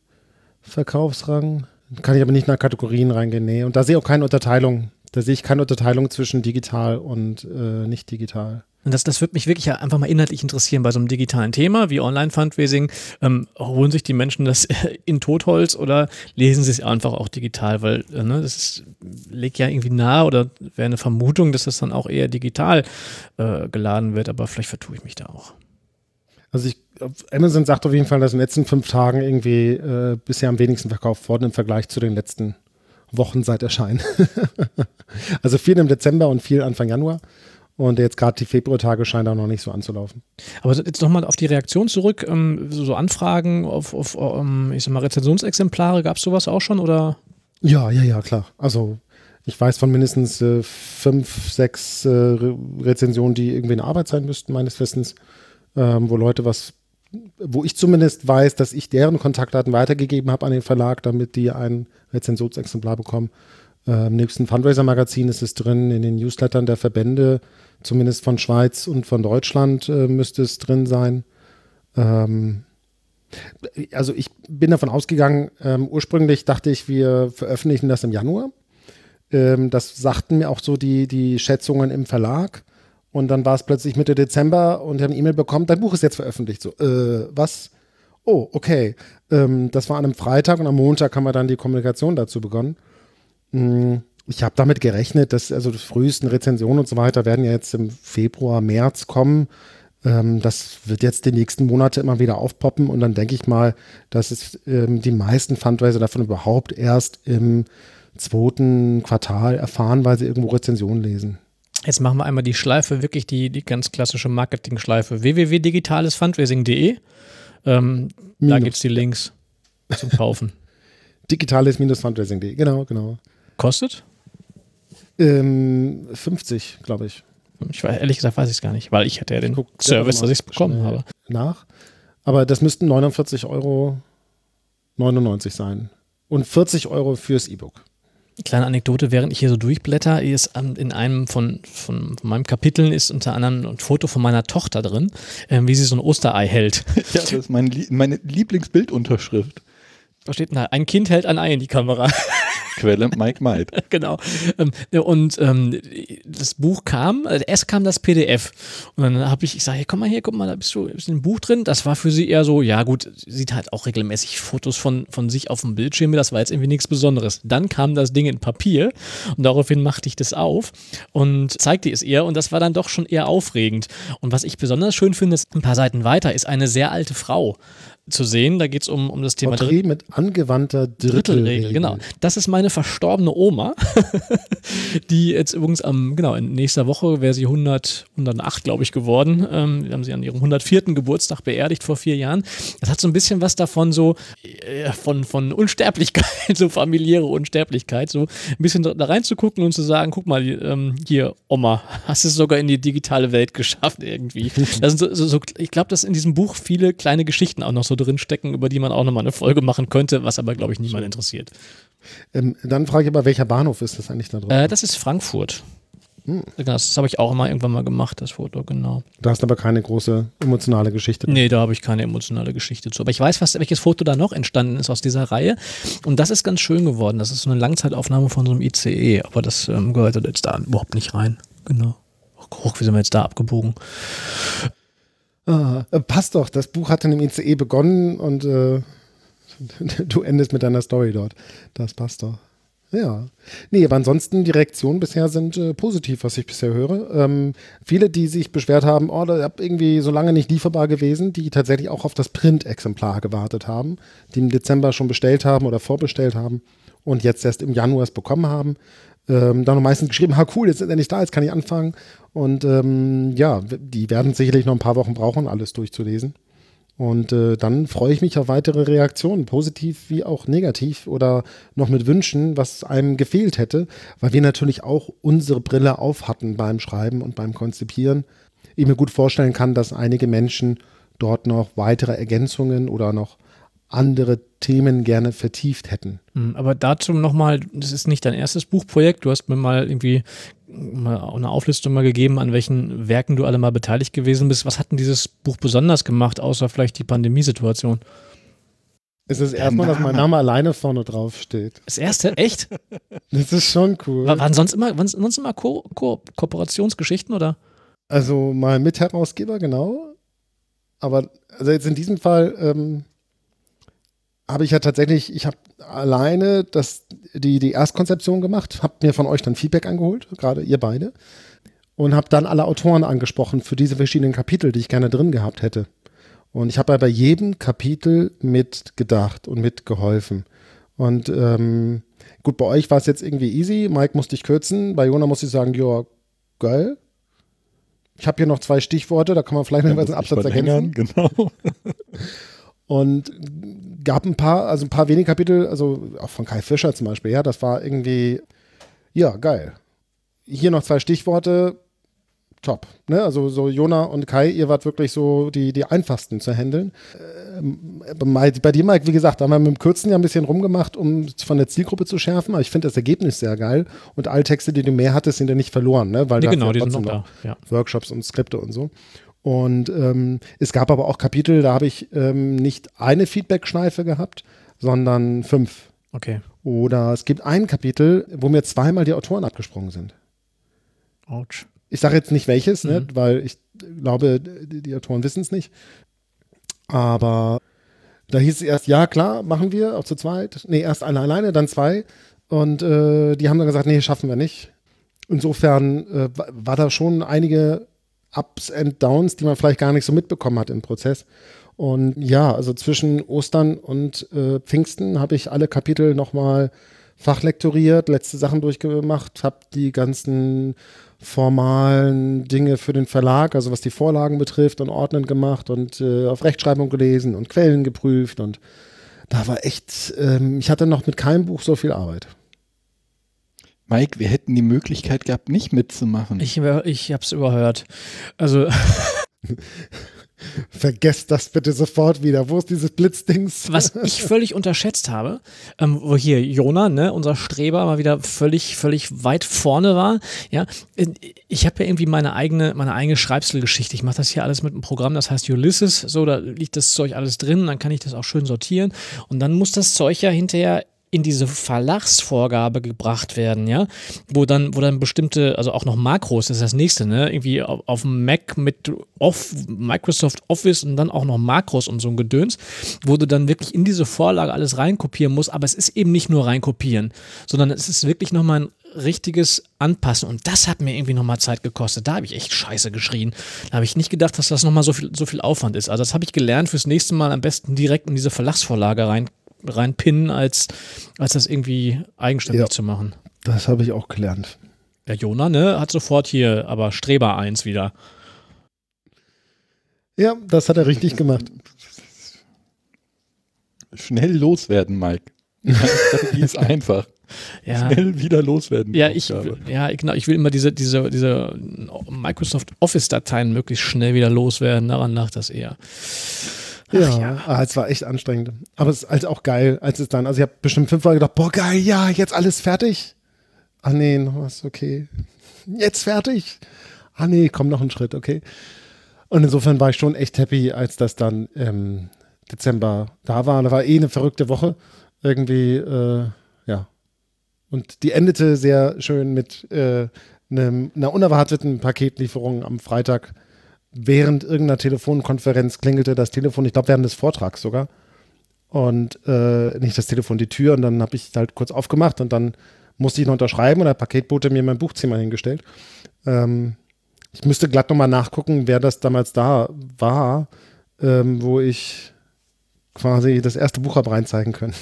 Verkaufsrang. Kann ich aber nicht nach Kategorien reingehen, nee. Und da sehe ich auch keine Unterteilung. Da sehe ich keine Unterteilung zwischen digital und äh, nicht digital. Und das, das würde mich wirklich einfach mal inhaltlich interessieren bei so einem digitalen Thema wie Online-Fundraising. Ähm, holen sich die Menschen das in Totholz oder lesen sie es einfach auch digital? Weil äh, ne, das ist, legt ja irgendwie nahe oder wäre eine Vermutung, dass das dann auch eher digital äh, geladen wird, aber vielleicht vertue ich mich da auch. Also ich, Amazon sagt auf jeden Fall, dass in den letzten fünf Tagen irgendwie äh, bisher am wenigsten verkauft worden im Vergleich zu den letzten Wochen seit Erscheinen. also viel im Dezember und viel Anfang Januar. Und jetzt gerade die Februartage scheinen da noch nicht so anzulaufen. Aber jetzt nochmal auf die Reaktion zurück. Ähm, so Anfragen auf, auf ähm, ich sag mal, Rezensionsexemplare, gab es sowas auch schon oder? Ja, ja, ja, klar. Also ich weiß von mindestens äh, fünf, sechs äh, Re Rezensionen, die irgendwie in Arbeit sein müssten, meines Wissens, ähm, wo Leute was, wo ich zumindest weiß, dass ich deren Kontaktdaten weitergegeben habe an den Verlag, damit die ein Rezensionsexemplar bekommen. Äh, Im nächsten Fundraiser-Magazin ist es drin, in den Newslettern der Verbände Zumindest von Schweiz und von Deutschland äh, müsste es drin sein. Ähm, also ich bin davon ausgegangen, ähm, ursprünglich dachte ich, wir veröffentlichen das im Januar. Ähm, das sagten mir auch so die, die Schätzungen im Verlag. Und dann war es plötzlich Mitte Dezember und ich habe eine E-Mail bekommen, dein Buch ist jetzt veröffentlicht. So, äh, was? Oh, okay. Ähm, das war an einem Freitag und am Montag haben wir dann die Kommunikation dazu begonnen. Mhm ich habe damit gerechnet, dass also die frühesten Rezensionen und so weiter werden ja jetzt im Februar, März kommen. Ähm, das wird jetzt die nächsten Monate immer wieder aufpoppen und dann denke ich mal, dass es ähm, die meisten Fundraiser davon überhaupt erst im zweiten Quartal erfahren, weil sie irgendwo Rezensionen lesen. Jetzt machen wir einmal die Schleife, wirklich die, die ganz klassische Marketing-Schleife. www.digitalesfundraising.de. Ähm, da gibt es die Links zum Kaufen. Digitales-fundraising.de, genau, genau. Kostet? Ähm, 50, glaube ich. Ich weiß, ehrlich gesagt weiß ich es gar nicht, weil ich hatte ja den Guck, Service, dass ich es bekommen habe. Nach. Aber das müssten 49,99 Euro sein. Und 40 Euro fürs E-Book. Kleine Anekdote, während ich hier so durchblätter, ist in einem von, von, von meinem Kapiteln ist unter anderem ein Foto von meiner Tochter drin, äh, wie sie so ein Osterei hält. Ja, das ist mein, meine Lieblingsbildunterschrift. Was steht da? Ein Kind hält ein Ei in die Kamera. Quelle Mike Might. genau. Ähm, und ähm, das Buch kam, also erst kam das PDF. Und dann habe ich, ich sage, hey, komm mal hier, guck mal, da bist du, ist ein Buch drin. Das war für sie eher so, ja gut, sieht halt auch regelmäßig Fotos von, von sich auf dem Bildschirm. Das war jetzt irgendwie nichts Besonderes. Dann kam das Ding in Papier und daraufhin machte ich das auf und zeigte es ihr. Und das war dann doch schon eher aufregend. Und was ich besonders schön finde, ist ein paar Seiten weiter, ist eine sehr alte Frau zu sehen. Da geht es um, um das Thema Porträt mit angewandter Drittelregel. Drittelregel. Genau. Das ist meine verstorbene Oma, die jetzt übrigens am, genau, in nächster Woche wäre sie 100, 108, glaube ich, geworden. Ähm, wir haben sie an ihrem 104. Geburtstag beerdigt vor vier Jahren. Das hat so ein bisschen was davon, so äh, von, von Unsterblichkeit, so familiäre Unsterblichkeit, so ein bisschen da, reinzugucken und zu sagen, guck mal, ähm, hier, Oma, hast es sogar in die digitale Welt geschafft irgendwie. So, so, so ich glaube, dass in diesem Buch viele kleine Geschichten auch noch so drin stecken, über die man auch nochmal eine Folge machen könnte, was aber, glaube ich, niemand interessiert. Ähm, dann frage ich aber, welcher Bahnhof ist das eigentlich da drauf? Äh, das ist Frankfurt. Hm. Das habe ich auch immer irgendwann mal gemacht, das Foto, genau. Da hast aber keine große emotionale Geschichte. Nee, da habe ich keine emotionale Geschichte zu. Aber ich weiß, was, welches Foto da noch entstanden ist aus dieser Reihe. Und das ist ganz schön geworden. Das ist so eine Langzeitaufnahme von so einem ICE. Aber das ähm, gehört jetzt da überhaupt nicht rein. Genau. Hoch, wie sind wir jetzt da abgebogen? Ah, passt doch, das Buch hat in dem ICE begonnen und äh, du endest mit deiner Story dort. Das passt doch. Ja. Nee, aber ansonsten, die Reaktionen bisher sind äh, positiv, was ich bisher höre. Ähm, viele, die sich beschwert haben, oh, da hab irgendwie so lange nicht lieferbar gewesen, die tatsächlich auch auf das Print-Exemplar gewartet haben, die im Dezember schon bestellt haben oder vorbestellt haben und jetzt erst im Januar es bekommen haben. Ähm, dann meistens geschrieben, ha cool, jetzt ist nicht da, jetzt kann ich anfangen. Und ähm, ja, die werden sicherlich noch ein paar Wochen brauchen, alles durchzulesen. Und äh, dann freue ich mich auf weitere Reaktionen, positiv wie auch negativ oder noch mit Wünschen, was einem gefehlt hätte, weil wir natürlich auch unsere Brille auf hatten beim Schreiben und beim Konzipieren. Ich mir gut vorstellen kann, dass einige Menschen dort noch weitere Ergänzungen oder noch andere Themen gerne vertieft hätten. Hm, aber dazu nochmal, das ist nicht dein erstes Buchprojekt. Du hast mir mal irgendwie mal eine Auflistung mal gegeben, an welchen Werken du alle mal beteiligt gewesen bist. Was hat denn dieses Buch besonders gemacht, außer vielleicht die Pandemiesituation? Es ist erstmal, dass mein Name alleine vorne drauf steht. Das erste? Echt? Das ist schon cool. War, waren sonst immer, waren sonst immer Ko Ko Kooperationsgeschichten oder? Also mein Mitherausgeber, genau. Aber also jetzt in diesem Fall ähm, habe ich ja tatsächlich, ich habe alleine das, die, die Erstkonzeption gemacht, habe mir von euch dann Feedback angeholt, gerade ihr beide, und habe dann alle Autoren angesprochen für diese verschiedenen Kapitel, die ich gerne drin gehabt hätte. Und ich habe ja bei jedem Kapitel mitgedacht und mitgeholfen. Und ähm, gut, bei euch war es jetzt irgendwie easy. Mike musste ich kürzen. Bei Jona muss ich sagen, ja, geil. Ich habe hier noch zwei Stichworte, da kann man vielleicht noch einen Absatz ergänzen. Genau. Und gab ein paar, also ein paar wenige Kapitel, also auch von Kai Fischer zum Beispiel, ja, das war irgendwie, ja, geil. Hier noch zwei Stichworte, top. Ne? Also so Jona und Kai, ihr wart wirklich so die, die einfachsten zu handeln. Ähm, bei, bei dir, Mike, wie gesagt, da haben wir mit dem Kürzen ja ein bisschen rumgemacht, um von der Zielgruppe zu schärfen, aber ich finde das Ergebnis sehr geil. Und alle Texte, die du mehr hattest, sind ja nicht verloren, ne? Weil Nee, genau, ja die sind noch da. Ja. Workshops und Skripte und so. Und ähm, es gab aber auch Kapitel, da habe ich ähm, nicht eine Feedback-Schleife gehabt, sondern fünf. Okay. Oder es gibt ein Kapitel, wo mir zweimal die Autoren abgesprungen sind. Autsch. Ich sage jetzt nicht welches, ne, Mhm. weil ich glaube, die, die Autoren wissen es nicht. Aber da hieß es erst, ja klar, machen wir, auch zu zweit. Nee, erst einer alleine, dann zwei. Und äh, die haben dann gesagt, nee, schaffen wir nicht. Insofern äh, wa- war da schon einige Ups and Downs, die man vielleicht gar nicht so mitbekommen hat im Prozess. Und ja, also zwischen Ostern und äh, Pfingsten habe ich alle Kapitel nochmal fachlektoriert, letzte Sachen durchgemacht, habe die ganzen formalen Dinge für den Verlag, also was die Vorlagen betrifft, und ordnen gemacht und äh, auf Rechtschreibung gelesen und Quellen geprüft und da war echt, ähm, ich hatte noch mit keinem Buch so viel Arbeit. Mike, wir hätten die Möglichkeit gehabt, nicht mitzumachen. Ich, ich hab's überhört. Also, Vergesst das bitte sofort wieder. Wo ist dieses Blitzdings? was ich völlig unterschätzt habe, ähm, wo hier Jona, ne, unser Streber, mal wieder völlig, völlig weit vorne war. Ja, ich habe ja irgendwie meine eigene, meine eigene Schreibstilgeschichte. Ich mache das hier alles mit einem Programm, das heißt Ulysses. So, da liegt das Zeug alles drin, dann kann ich das auch schön sortieren. Und dann muss das Zeug ja hinterher in diese Verlagsvorgabe gebracht werden, ja, wo dann, wo dann bestimmte, also auch noch Makros, das ist das nächste, ne, irgendwie auf, auf dem Mac mit off, Microsoft Office und dann auch noch Makros und so ein Gedöns, wo du dann wirklich in diese Vorlage alles reinkopieren musst, aber es ist eben nicht nur reinkopieren, sondern es ist wirklich nochmal ein richtiges Anpassen und das hat mir irgendwie nochmal Zeit gekostet. Da habe ich echt scheiße geschrien. Da habe ich nicht gedacht, dass das nochmal so viel, so viel Aufwand ist. Also das habe ich gelernt, fürs nächste Mal am besten direkt in diese Verlagsvorlage rein reinpinnen, als, als das irgendwie eigenständig Ja. zu machen. Das habe ich auch gelernt. Der Jona, ne, hat sofort hier aber Streber 1 wieder. Ja, das hat er richtig gemacht. Schnell loswerden, Mike. Die ist einfach. Ja. Schnell wieder loswerden. Ja, ich, ja, genau, ich will immer diese, diese, diese Microsoft Office-Dateien möglichst schnell wieder loswerden. Daran lag das eher. Ja, Ah, es war echt anstrengend. Aber es ist halt auch geil, als es dann, also ich habe bestimmt fünfmal gedacht, boah, geil, ja, jetzt alles fertig. Ah nee, noch was, okay. Jetzt fertig. Ah nee, komm noch einen Schritt, okay. Und insofern war ich schon echt happy, als das dann im Dezember da war. Da war eh eine verrückte Woche. Irgendwie, äh, ja. Und die endete sehr schön mit äh, einem, einer unerwarteten Paketlieferung am Freitag während irgendeiner Telefonkonferenz klingelte das Telefon, ich glaube während des Vortrags sogar. Und äh, nicht das Telefon, die Tür. Und dann habe ich halt kurz aufgemacht und dann musste ich noch unterschreiben und der Paketbote mir mein Buchzimmer hingestellt. Ähm, ich müsste glatt nochmal nachgucken, wer das damals da war, ähm, wo ich quasi das erste Buch habe reinzeigen können.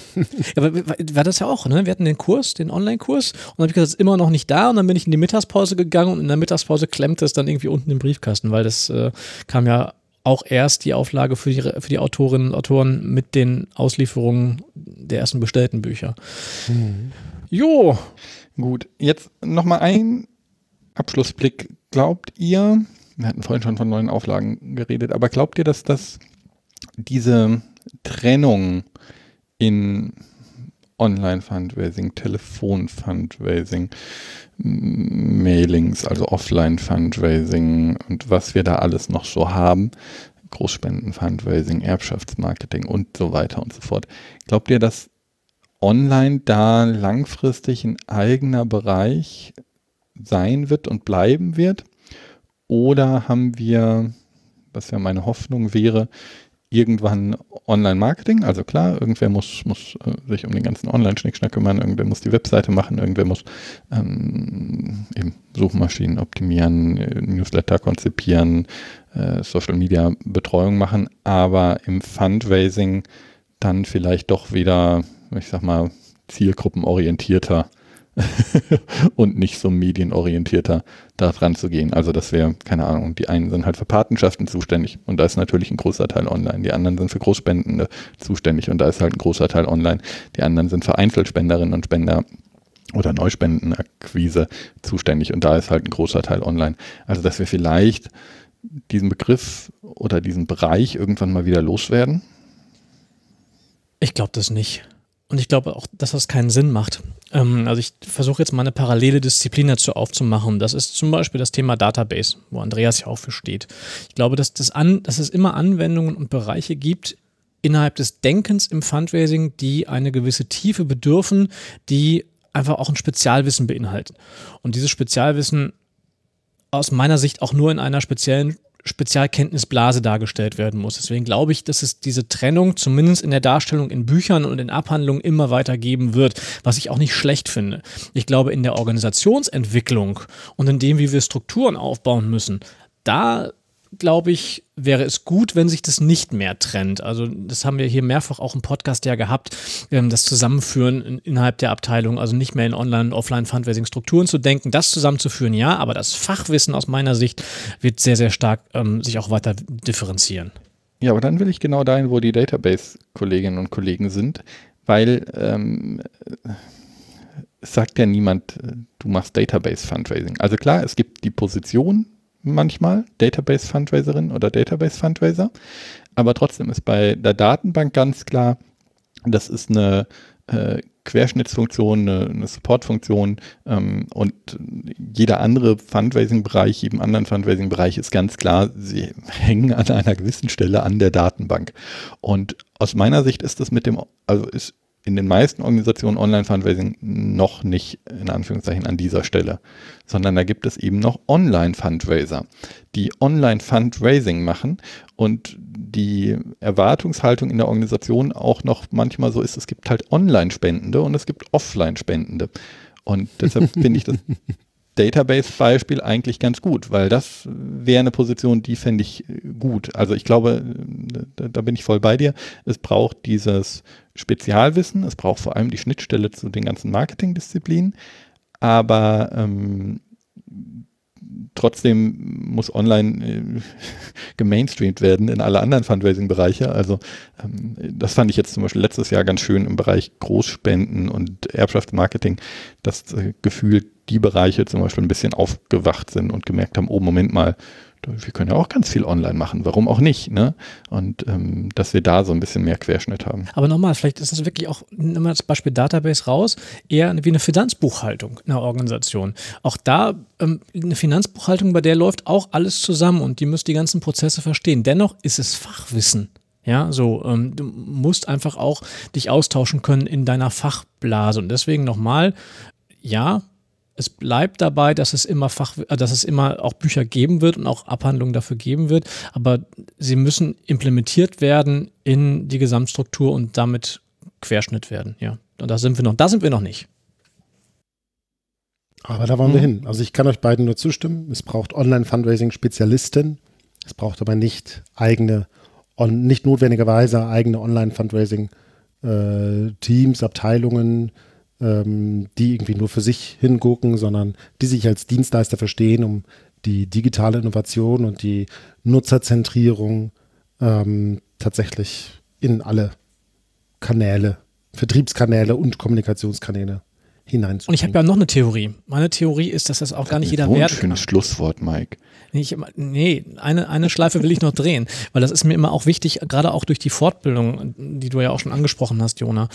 Ja, aber war, das ja auch, ne? Wir hatten den Kurs, den Online-Kurs, und dann habe ich gesagt, es ist immer noch nicht da. Und dann bin ich in die Mittagspause gegangen und in der Mittagspause klemmte es dann irgendwie unten im Briefkasten, weil das äh, kam ja auch erst die Auflage für die, für die Autorinnen und Autoren mit den Auslieferungen der ersten bestellten Bücher. Jo, Gut, jetzt nochmal ein Abschlussblick. Glaubt ihr, wir hatten vorhin schon von neuen Auflagen geredet, aber glaubt ihr, dass das diese Trennung in Online-Fundraising, Telefon-Fundraising, Mailings, also Offline-Fundraising und was wir da alles noch so haben, Großspenden-Fundraising, Erbschaftsmarketing und so weiter und so fort. Glaubt ihr, dass online da langfristig ein eigener Bereich sein wird und bleiben wird? Oder haben wir, was ja meine Hoffnung wäre, irgendwann Online-Marketing? Also klar, irgendwer muss, muss äh, sich um den ganzen Online-Schnickschnack kümmern, irgendwer muss die Webseite machen, irgendwer muss ähm, eben Suchmaschinen optimieren, Newsletter konzipieren, äh, Social-Media-Betreuung machen, aber im Fundraising dann vielleicht doch wieder, ich sag mal, zielgruppenorientierter und nicht so medienorientierter da dran zu gehen. Also das wäre, keine Ahnung, die einen sind halt für Patenschaften zuständig und da ist natürlich ein großer Teil online. Die anderen sind für Großspendende zuständig und da ist halt ein großer Teil online. Die anderen sind für Einzelspenderinnen und Spender oder Neuspendenakquise zuständig und da ist halt ein großer Teil online. Also dass wir vielleicht diesen Begriff oder diesen Bereich irgendwann mal wieder loswerden? Ich glaube das nicht. Und ich glaube auch, dass das keinen Sinn macht. Ähm, also ich versuche jetzt mal eine parallele Disziplin dazu aufzumachen. Das ist zum Beispiel das Thema Database, wo Andreas ja auch für steht. Ich glaube, dass, das an, dass es immer Anwendungen und Bereiche gibt innerhalb des Denkens im Fundraising, die eine gewisse Tiefe bedürfen, die einfach auch ein Spezialwissen beinhalten. Und dieses Spezialwissen aus meiner Sicht auch nur in einer speziellen Spezialkenntnisblase dargestellt werden muss. Deswegen glaube ich, dass es diese Trennung zumindest in der Darstellung in Büchern und in Abhandlungen immer weiter geben wird, was ich auch nicht schlecht finde. Ich glaube, in der Organisationsentwicklung und in dem, wie wir Strukturen aufbauen müssen, da glaube ich, wäre es gut, wenn sich das nicht mehr trennt. Also das haben wir hier mehrfach auch im Podcast ja gehabt, ähm, das Zusammenführen innerhalb der Abteilung, also nicht mehr in Online- und Offline-Fundraising-Strukturen zu denken, das zusammenzuführen, ja, aber das Fachwissen aus meiner Sicht wird sehr, sehr stark ähm, sich auch weiter differenzieren. Ja, aber dann will ich genau dahin, wo die Database-Kolleginnen und Kollegen sind, weil ähm, es sagt ja niemand, äh, du machst Database-Fundraising. Also klar, es gibt die Position, manchmal, Database Fundraiserin oder Database Fundraiser. Aber trotzdem ist bei der Datenbank ganz klar, das ist eine äh, Querschnittsfunktion, eine, eine Supportfunktion ähm, und jeder andere Fundraising-Bereich, jedem anderen Fundraising-Bereich ist ganz klar, sie hängen an einer gewissen Stelle an der Datenbank. Und aus meiner Sicht ist das mit dem, also ist in den meisten Organisationen Online-Fundraising noch nicht in Anführungszeichen an dieser Stelle, sondern da gibt es eben noch Online-Fundraiser, die Online-Fundraising machen und die Erwartungshaltung in der Organisation auch noch manchmal so ist, es gibt halt Online-Spendende und es gibt Offline-Spendende. Und deshalb finde ich das Database-Beispiel eigentlich ganz gut, weil das wäre eine Position, die fände ich gut. Also ich glaube, da, da, bin ich voll bei dir. Es braucht dieses Spezialwissen, es braucht vor allem die Schnittstelle zu den ganzen Marketingdisziplinen, aber ähm, trotzdem muss online äh, gemainstreamt werden in alle anderen Fundraising-Bereiche. Also ähm, das fand ich jetzt zum Beispiel letztes Jahr ganz schön im Bereich Großspenden und Erbschaftsmarketing, dass äh, gefühlt die Bereiche zum Beispiel ein bisschen aufgewacht sind und gemerkt haben, oh Moment mal, wir können ja auch ganz viel online machen, warum auch nicht, ne? Und ähm, dass wir da so ein bisschen mehr Querschnitt haben. Aber nochmal, vielleicht ist das wirklich auch, nehmen wir das Beispiel Database raus, eher wie eine Finanzbuchhaltung in der Organisation. Auch da ähm, eine Finanzbuchhaltung, bei der läuft auch alles zusammen und die müsst die ganzen Prozesse verstehen. Dennoch ist es Fachwissen. Ja, so, ähm, du musst einfach auch dich austauschen können in deiner Fachblase. Und deswegen nochmal, ja, es bleibt dabei, dass es immer Fach, äh, dass es immer auch Bücher geben wird und auch Abhandlungen dafür geben wird, aber sie müssen implementiert werden in die Gesamtstruktur und damit Querschnitt werden, ja. Und da sind wir noch, da sind wir noch nicht. Aber da wollen mhm. wir hin. Also ich kann euch beiden nur zustimmen. Es braucht Online-Fundraising-Spezialisten. Es braucht aber nicht eigene, on, nicht notwendigerweise eigene Online-Fundraising-Teams, äh, Abteilungen, ähm, die irgendwie nur für sich hingucken, sondern die sich als Dienstleister verstehen, um die digitale Innovation und die Nutzerzentrierung ähm, tatsächlich in alle Kanäle, Vertriebskanäle und Kommunikationskanäle hineinzubringen. Und ich habe ja noch eine Theorie. Meine Theorie ist, dass das auch gar nicht jeder wert kann. Schönes Schlusswort, Mike. Ich, nee, eine, eine Schleife will ich noch drehen, weil das ist mir immer auch wichtig, gerade auch durch die Fortbildung, die du ja auch schon angesprochen hast, Jona.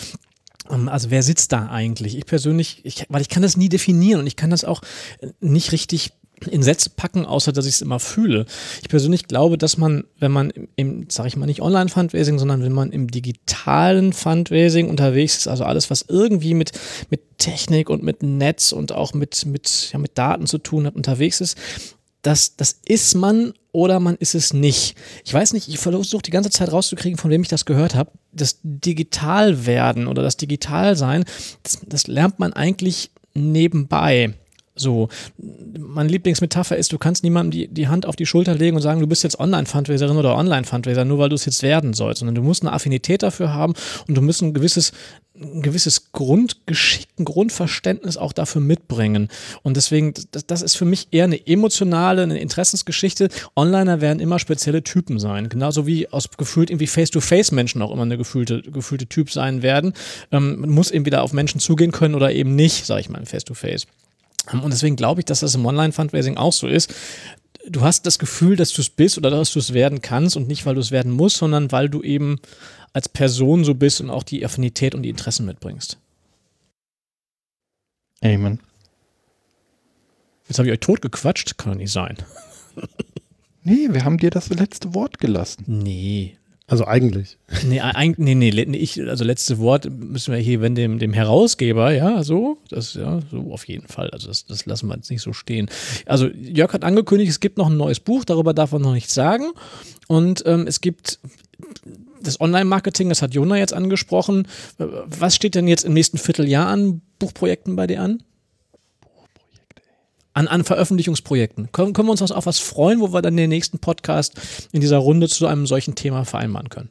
Ähm, also wer sitzt da eigentlich? Ich persönlich, ich, weil ich kann das nie definieren und ich kann das auch nicht richtig in Sätze packen, außer dass ich es immer fühle. Ich persönlich glaube, dass man, wenn man im, sag ich mal, nicht Online-Fundraising, sondern wenn man im digitalen Fundraising unterwegs ist, also alles, was irgendwie mit, mit Technik und mit Netz und auch mit, mit, ja, mit Daten zu tun hat, unterwegs ist, das, das ist man oder man ist es nicht. Ich weiß nicht, ich versuche die ganze Zeit rauszukriegen, von wem ich das gehört habe. Das Digitalwerden oder das Digitalsein, das, das lernt man eigentlich nebenbei. So, meine Lieblingsmetapher ist, du kannst niemandem die, die Hand auf die Schulter legen und sagen, du bist jetzt Online-Fundraiserin oder Online-Fundraiser, nur weil du es jetzt werden sollst, sondern du musst eine Affinität dafür haben und du musst ein gewisses, ein gewisses Grundgeschick, ein Grundverständnis auch dafür mitbringen. Und deswegen, das, das ist für mich eher eine emotionale, eine Interessensgeschichte. Onliner werden immer spezielle Typen sein. Genauso wie aus gefühlt irgendwie Face-to-Face-Menschen auch immer eine gefühlte, gefühlte Typ sein werden. Ähm, man muss entweder auf Menschen zugehen können oder eben nicht, sage ich mal, Face-to-Face. Ähm, und deswegen glaube ich, dass das im Online-Fundraising auch so ist. Du hast das Gefühl, dass du es bist oder dass du es werden kannst und nicht, weil du es werden musst, sondern weil du eben als Person so bist und auch die Affinität und die Interessen mitbringst. Amen. Jetzt habe ich euch totgequatscht, kann doch nicht sein. Nee, wir haben dir das letzte Wort gelassen. Nee. Also eigentlich. Nee, eigentlich, nee, nee, nee, ich, also letzte Wort müssen wir hier, wenn dem, dem Herausgeber, ja, so, das, ja, so auf jeden Fall. Also das, das lassen wir jetzt nicht so stehen. Also Jörg hat angekündigt, es gibt noch ein neues Buch, darüber darf man noch nichts sagen. Und ähm, es gibt das Online-Marketing, das hat Jona jetzt angesprochen. Was steht denn jetzt im nächsten Vierteljahr an Buchprojekten bei dir an? An, an Veröffentlichungsprojekten. Können, können wir uns auf was freuen, wo wir dann den nächsten Podcast in dieser Runde zu einem solchen Thema vereinbaren können?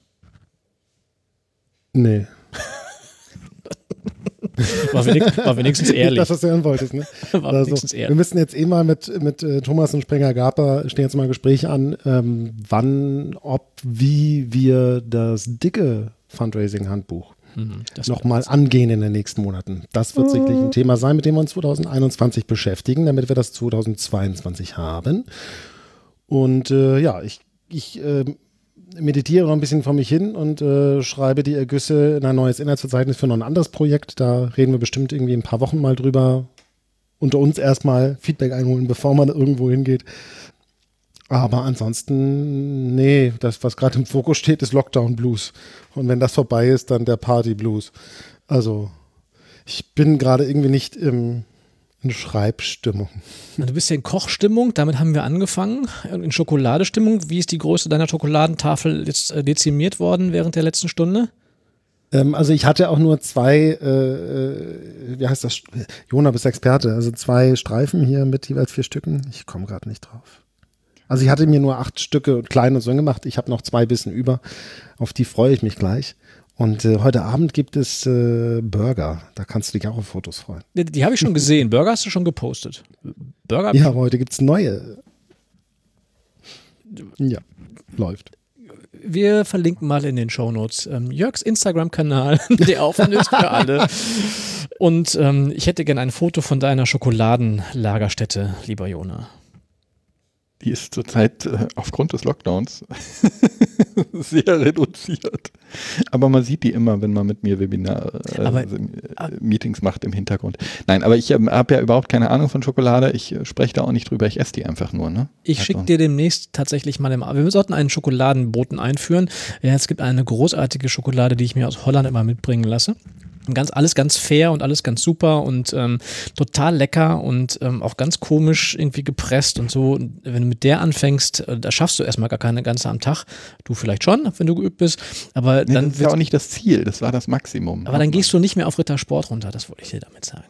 Nee. War, wenig, war wenigstens ehrlich. Das, was du hören wolltest, ne? War Also, wenigstens wir ehrlich. müssen jetzt eh mal mit, mit äh, Thomas und Sprenger Gaper stehen jetzt mal ein Gespräch an, ähm, wann, ob, wie wir das dicke Fundraising-Handbuch Mhm, das nochmal angehen in den nächsten Monaten. Das wird sicherlich ein Thema sein, mit dem wir uns 2021 beschäftigen, damit wir das 2022 haben. Und äh, ja, ich, ich äh, meditiere noch ein bisschen vor mich hin und äh, schreibe die Ergüsse in ein neues Inhaltsverzeichnis für noch ein anderes Projekt. Da reden wir bestimmt irgendwie in ein paar Wochen mal drüber. Unter uns erstmal Feedback einholen, bevor man irgendwo hingeht. Aber ansonsten, nee, das, was gerade im Fokus steht, ist Lockdown Blues. Und wenn das vorbei ist, dann der Party Blues. Also, ich bin gerade irgendwie nicht im, in Schreibstimmung. Na, Du bist ja in Kochstimmung, damit haben wir angefangen. In Schokoladestimmung. Wie ist die Größe deiner Schokoladentafel jetzt äh, dezimiert worden während der letzten Stunde? Ähm, also ich hatte auch nur zwei, äh, äh, wie heißt das? Jona bist Experte. Also zwei Streifen hier mit jeweils vier Stücken. Ich komme gerade nicht drauf. Also ich hatte mir nur acht Stücke und klein und so gemacht. Ich habe noch zwei Bissen über. Auf die freue ich mich gleich. Und äh, heute Abend gibt es äh, Burger. Da kannst du dich auch auf Fotos freuen. Die, die habe ich schon gesehen. Burger hast du schon gepostet. Burger? Ja, aber heute gibt es neue. Ja, läuft. Wir verlinken mal in den Shownotes ähm, Jörgs Instagram-Kanal, der offen ist für alle. Und ähm, ich hätte gerne ein Foto von deiner Schokoladenlagerstätte, lieber Jona. Die ist zurzeit äh, aufgrund des Lockdowns sehr reduziert. Aber man sieht die immer, wenn man mit mir Webinar äh, Aber- also, äh, Meetings macht im Hintergrund. Nein, aber ich ähm, habe ja überhaupt keine Ahnung von Schokolade. Ich äh, spreche da auch nicht drüber. Ich esse die einfach nur. Ne? Ich Also- schicke dir demnächst tatsächlich mal im. Wir sollten einen Schokoladenboten einführen. Ja, es gibt eine großartige Schokolade, die ich mir aus Holland immer mitbringen lasse. Und Ganz, alles ganz fair und alles ganz super und ähm, total lecker und ähm, auch ganz komisch irgendwie gepresst und so. Und wenn du mit der anfängst, äh, da schaffst du erstmal gar keine ganze am Tag. Du vielleicht schon, wenn du geübt bist. Aber Nee, dann, das ist ja auch nicht das Ziel. Das war das Maximum. aber dann gehst du nicht mehr auf Rittersport runter. Das wollte ich dir damit sagen.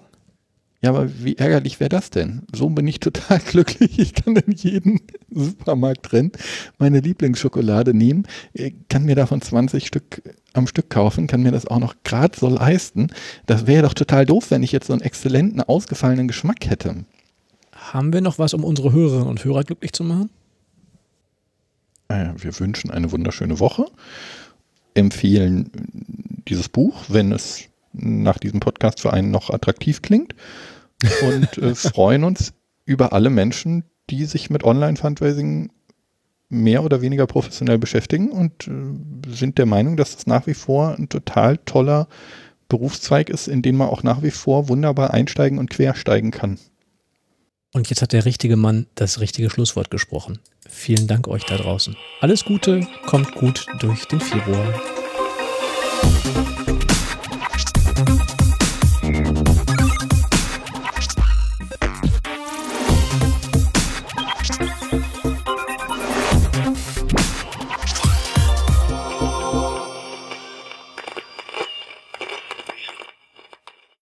Ja, aber wie ärgerlich wäre das denn? So bin ich total glücklich. Ich kann in jeden Supermarkt rennen, meine Lieblingsschokolade nehmen, äh, kann mir davon 20 Stück am Stück kaufen, kann mir das auch noch gerade so leisten. Das wäre doch total doof, wenn ich jetzt so einen exzellenten, ausgefallenen Geschmack hätte. Haben wir noch was, um unsere Hörerinnen und Hörer glücklich zu machen? Äh, Wir wünschen eine wunderschöne Woche, empfehlen dieses Buch, wenn es nach diesem Podcast für einen noch attraktiv klingt und äh, freuen uns über alle Menschen, die sich mit Online-Fundraising mehr oder weniger professionell beschäftigen und äh, sind der Meinung, dass es nach wie vor ein total toller Berufszweig ist, in den man auch nach wie vor wunderbar einsteigen und quersteigen kann. Und jetzt hat der richtige Mann das richtige Schlusswort gesprochen. Vielen Dank euch da draußen. Alles Gute, kommt gut durch den Februar.